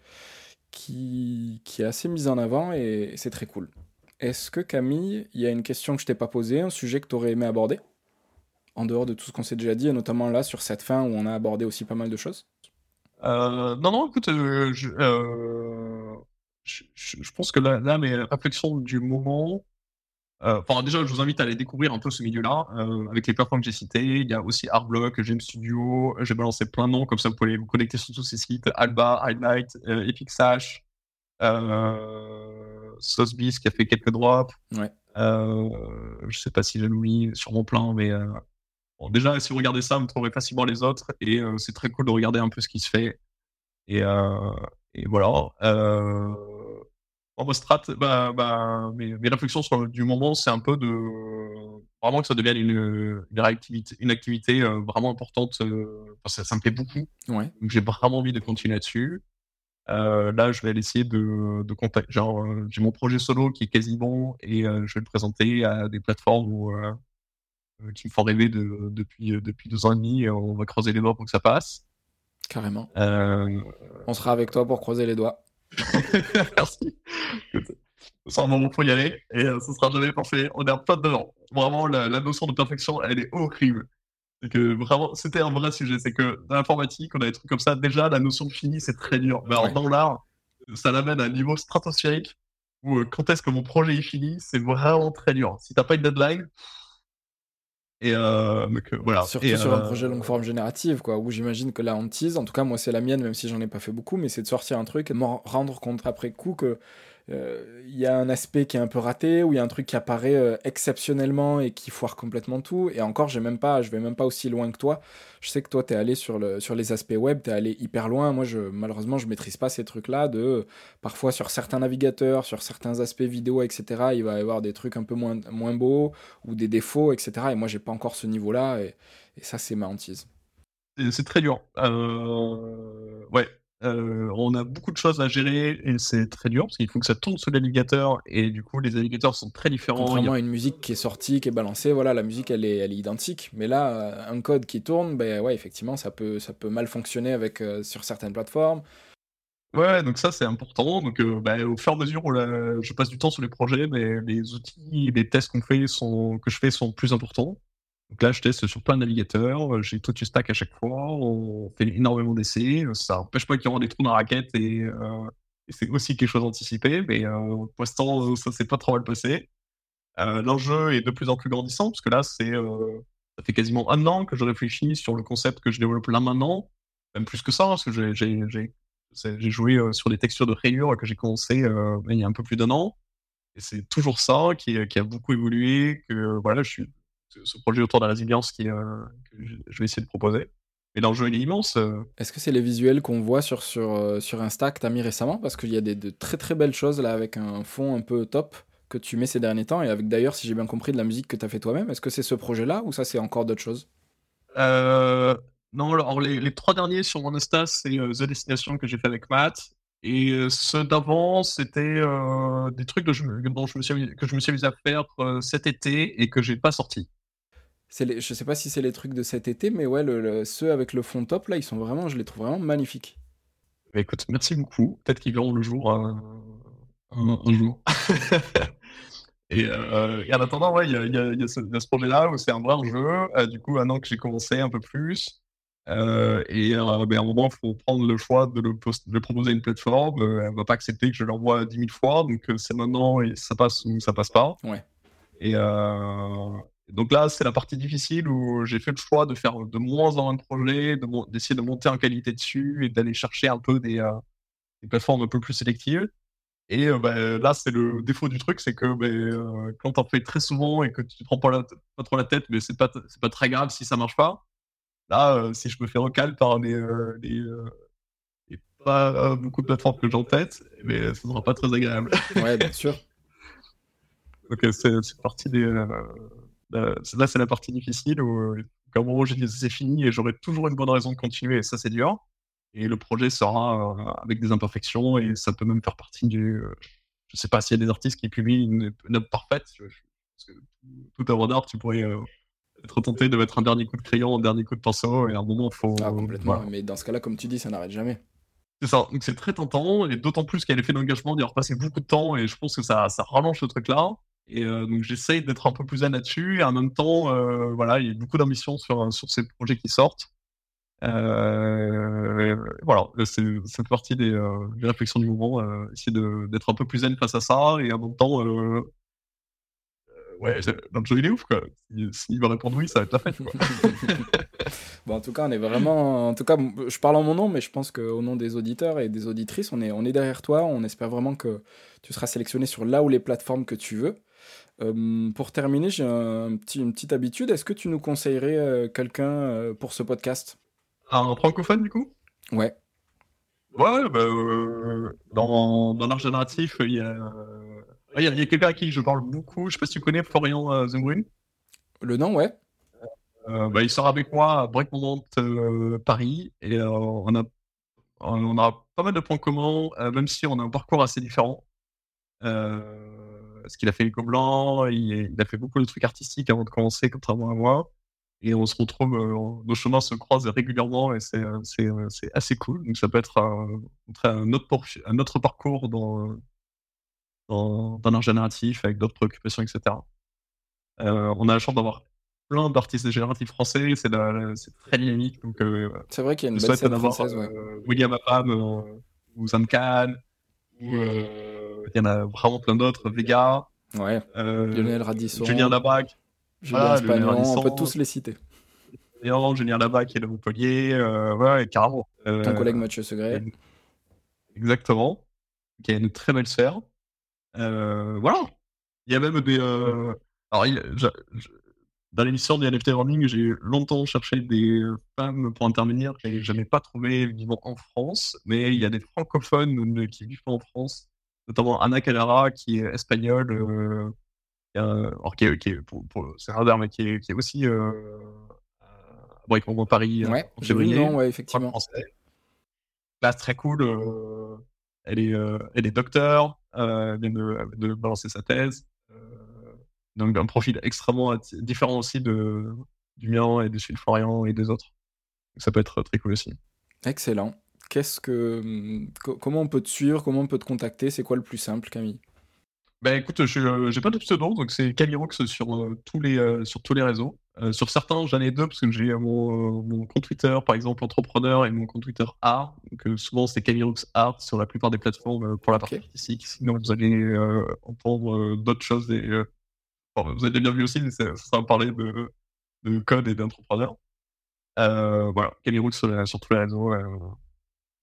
qui, est assez mis en avant et, et c'est très cool. Est-ce que Camille, il y a une question que je t'ai pas posée, un sujet que tu aurais aimé aborder? En dehors de tout ce qu'on s'est déjà dit, et notamment là sur cette fin où on a abordé aussi pas mal de choses euh, Non, non, écoute, euh, euh, je, je, pense que là, là, mes réflexions du moment, enfin déjà, je vous invite à aller découvrir un peu ce milieu-là, avec les plateformes que j'ai citées. Il y a aussi Artblock, Game Studio, j'ai balancé plein de noms, comme ça vous pouvez vous connecter sur tous ces sites, Alba, Highlight, Epic Sash, Saucebeast qui a fait quelques drops. Ouais. je sais pas si j'en oublie, sûrement plein, mais Bon, déjà, si vous regardez ça, vous trouverez facilement les autres et euh, c'est très cool de regarder un peu ce qui se fait. Et, euh, et voilà. Euh, en strat, bah, bah, mes, mes, réflexions sur du moment, c'est un peu de vraiment que ça devienne une, une, activité, une activité vraiment importante. ça, ça, me plaît beaucoup. Ouais. Donc j'ai vraiment envie de continuer là-dessus. là, je vais essayer de, de contacter. Genre, j'ai mon projet solo qui est quasi bon et je vais le présenter à des plateformes où euh, qui me font rêver de, depuis, euh, depuis deux ans et demi. on va creuser les doigts pour que ça passe. Carrément. Euh, on sera avec toi pour croiser les doigts. Merci. C'est un moment pour y aller et ce sera jamais parfait. On est peu dedans. Vraiment, la, notion de perfection, elle est horrible. C'est que vraiment, c'était un vrai sujet. C'est que dans l'informatique, on a des trucs comme ça. Déjà, la notion de fini, c'est très dur. Mais alors, dans l'art, ça l'amène à un niveau stratosphérique où quand est-ce que mon projet est fini, c'est vraiment très dur. Si t'as pas une deadline, et euh, voilà. Surtout sur un euh, projet longue forme générative, quoi, où j'imagine que la hantise, en tout cas moi c'est la mienne, même si j'en ai pas fait beaucoup, mais c'est de sortir un truc et de me rendre compte après coup que il y a un aspect qui est un peu raté, ou il y a un truc qui apparaît euh, exceptionnellement et qui foire complètement tout. Et encore, j'ai même pas, je vais même pas aussi loin que toi. Je sais que toi, tu es allé sur, le, sur les aspects web, tu es allé hyper loin. Moi, je, malheureusement, je maîtrise pas ces trucs-là. De Parfois, sur certains navigateurs, sur certains aspects vidéo, etc., il va y avoir des trucs un peu moins, moins beaux ou des défauts, etc. Et moi, j'ai pas encore ce niveau-là. Et, et ça, c'est ma hantise. C'est très dur. Euh... Ouais, euh, on a beaucoup de choses à gérer et c'est très dur parce qu'il faut que ça tourne sur l'alligator et du coup les navigateurs sont très différents. Contrairement a... à une musique qui est sortie, qui est balancée, voilà, la musique elle est, elle est identique. Mais là, euh, un code qui tourne, ben ouais, effectivement, ça peut, ça peut mal fonctionner avec, euh, sur certaines plateformes. Ouais, donc ça c'est important. Donc bah, au fur et à mesure où je passe du temps sur les projets, mais les outils, les tests qu'on fait sont, que je fais sont plus importants. Donc là, je teste sur plein de navigateurs, j'ai tout stack à chaque fois, on fait énormément d'essais. Ça n'empêche pas qu'il y aura des trous dans la raquette et, c'est aussi quelque chose d'anticipé, mais pour l'instant, ça s'est pas trop mal passé. L'enjeu est de plus en plus grandissant, parce que là, ça fait quasiment un an que je réfléchis sur le concept que je développe là maintenant, même plus que ça, parce que j'ai joué sur des textures de rayures que j'ai commencé il y a un peu plus d'un an, et c'est toujours ça qui, qui, a beaucoup évolué, que voilà, je suis ce projet autour de la résilience qui, que je vais essayer de proposer. Mais l'enjeu, il est immense. Est-ce que c'est les visuels qu'on voit sur, sur, sur Insta que tu as mis récemment? Parce qu'il y a des, de très très belles choses là avec un fond un peu top que tu mets ces derniers temps et avec d'ailleurs, si j'ai bien compris, de la musique que tu as fait toi-même. Est-ce que c'est ce projet-là ou ça c'est encore d'autres choses? Euh, Non, alors les, trois derniers sur mon Insta, c'est euh, The Destination que j'ai fait avec Matt. Et euh, ceux d'avant, c'était des trucs que je, dont je me suis, que je me suis amusé à faire cet été et que j'ai pas sorti. Les, je sais pas si c'est les trucs de cet été, mais ouais, le, ceux avec le fond top, là, ils sont vraiment, je les trouve vraiment magnifiques. Bah, écoute, merci beaucoup. Peut-être qu'ils verront le jour un, jour. Euh, et, en attendant, ouais, il y a, ce, projet-là où c'est un vrai jeu. Euh, du coup, un an que j'ai commencé un peu plus. Euh, et ben, à un moment, il faut prendre le choix de le, de proposer à une plateforme. elle ne va pas accepter que je l'envoie 10 000 fois. Donc, c'est maintenant et ça passe ou ça passe pas. Ouais. Et donc là, c'est la partie difficile où j'ai fait le choix de faire de moins en moins de projets, d'essayer de, monter en qualité dessus et d'aller chercher un peu des, des plateformes un peu plus sélectives. Et bah, là, c'est le défaut du truc, c'est que bah, quand t'en fais très souvent et que tu te prends pas, pas trop la tête, mais c'est pas, c'est pas très grave si ça marche pas. Là, si je me fais recal par les, pas beaucoup de plateformes que j'ai en tête, mais eh ça sera pas très agréable. Ouais, bien sûr. Donc c'est partie des. Là, c'est la partie difficile où, à un moment, j'ai dit c'est fini et j'aurai toujours une bonne raison de continuer, et ça, c'est dur et le projet sera euh, avec des imperfections et ça peut même faire partie du. Euh, je sais pas s'il y a des artistes qui publient une, œuvre parfaite. parce que tout œuvre d'art, tu pourrais euh, être tenté de mettre un dernier coup de crayon, un dernier coup de pinceau, et à un moment, il faut. Ah, complètement. Mais dans ce cas-là, comme tu dis, ça n'arrête jamais. C'est ça. Donc c'est très tentant, et d'autant plus qu'il y a l'effet d'engagement d'y repasser beaucoup de temps, et je pense que ça, ça rallonge ce truc-là. Et donc j'essaye d'être un peu plus zen là-dessus, et en même temps, voilà, il y a beaucoup d'ambition sur, sur ces projets qui sortent. Euh, voilà, c'est cette partie des, euh, réflexions du moment, euh, essayer d'être un peu plus zen face à ça et en même temps, euh, ouais, notre jeu il est ouf quoi. S'il va répondre oui, ça va être la fête quoi. en tout cas, on est vraiment, en tout cas, je parle en mon nom, mais je pense qu'au nom des auditeurs et des auditrices, on est, on est derrière toi. On espère vraiment que tu seras sélectionné sur là ou les plateformes que tu veux. Pour terminer, j'ai un petit, une petite habitude. Est-ce que tu nous conseillerais quelqu'un pour ce podcast? Un francophone, du coup? Ouais. Ouais, bah, euh, dans, dans l'art génératif, il y a, il y a, quelqu'un à qui je parle beaucoup. Je sais pas si tu connais Florian euh, Zembrun. Le nom, ouais. Euh, bah, il sort avec moi à Break euh, Paris et on, a, on a pas mal de points communs, même si on a un parcours assez différent. Parce qu'il a fait le Blanc, il, il, a fait beaucoup de trucs artistiques avant de commencer, contrairement à moi et on se retrouve, euh, nos chemins se croisent régulièrement et c'est, euh, euh, c'est, assez cool. Donc ça peut être un, un, autre, un autre parcours dans, dans, dans l'art génératif avec d'autres préoccupations, etc. on a la chance d'avoir plein d'artistes génératifs français, c'est, très dynamique. Donc, c'est vrai qu'il y a une belle scène française. Ouais. William Apam ou Zamkan, ou il y en a vraiment plein d'autres, Vega. Ouais. Lionel Radisson. Julien Labrac. Julien on peut tous les citer. Et Julien là-bas qui est de Montpellier, euh, ouais, carrément. Euh, Ton collègue Mathieu Segret. Exactement. Qui a une très belle sphère. Euh, voilà. Il y a même des. Euh, alors, dans l'émission de NFT Running, j'ai longtemps cherché des femmes pour intervenir que je n'ai pas trouvé vivant en France, mais il y a des francophones qui vivent en France, notamment Anna Calera qui est espagnole alors qui est, pour, c'est rare, mais qui est, qui est aussi euh, à Brick Paris ouais, en février. Nom, ouais, effectivement. Classe très cool. Euh, elle est, euh, elle est docteur, elle vient de, de, balancer sa thèse. Donc un profil extrêmement différent aussi de, du mien et de celui de Florian et des autres. Donc, ça peut être très cool aussi. Excellent. qu'est-ce que, comment on peut te suivre, comment on peut te contacter? C'est quoi le plus simple, Camille? Bah écoute, je j'ai pas de pseudo, donc c'est Camirox sur euh, tous les euh, sur tous les réseaux. Euh, sur certains, j'en ai deux parce que j'ai mon, mon compte Twitter, par exemple entrepreneur, et mon compte Twitter art. Donc souvent c'est Camirox art sur la plupart des plateformes pour la partie artistique. Sinon vous allez entendre d'autres choses. Et, vous avez bien vu aussi, mais ça, ça va parler de, de code et d'entrepreneur. voilà, Camirox sur, sur tous les réseaux.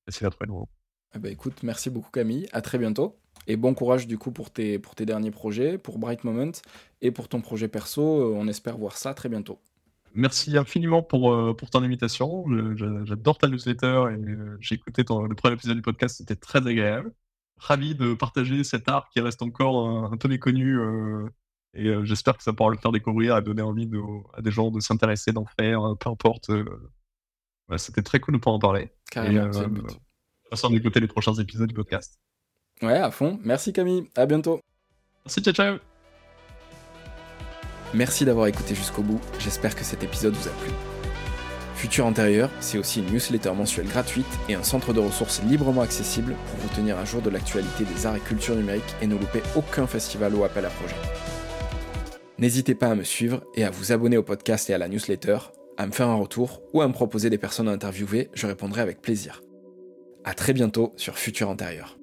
c'est la très nouveau. Eh ben, écoute, merci beaucoup Camille. À très bientôt. Et bon courage du coup pour tes, pour tes derniers projets, pour Bright Moment et pour ton projet perso. Euh, on espère voir ça très bientôt. Merci infiniment pour, euh, pour ton invitation. J'adore ta newsletter et euh, j'ai écouté ton, le premier épisode du podcast, c'était très agréable. Ravi de partager cet art qui reste encore un, peu méconnu et j'espère que ça pourra le faire découvrir et donner envie à des gens de s'intéresser, d'en faire, peu importe. c'était très cool de pouvoir en parler. Carrément, but. d'écouter les prochains épisodes du podcast. Ouais, à fond. Merci Camille. À bientôt. Merci, ciao, ciao. Merci d'avoir écouté jusqu'au bout. J'espère que cet épisode vous a plu. Futur Antérieur, c'est aussi une newsletter mensuelle gratuite et un centre de ressources librement accessible pour vous tenir à jour de l'actualité des arts et culture numériques et ne louper aucun festival ou appel à projet. N'hésitez pas à me suivre et à vous abonner au podcast et à la newsletter, à me faire un retour ou à me proposer des personnes à interviewer, je répondrai avec plaisir. A très bientôt sur Futur Antérieur.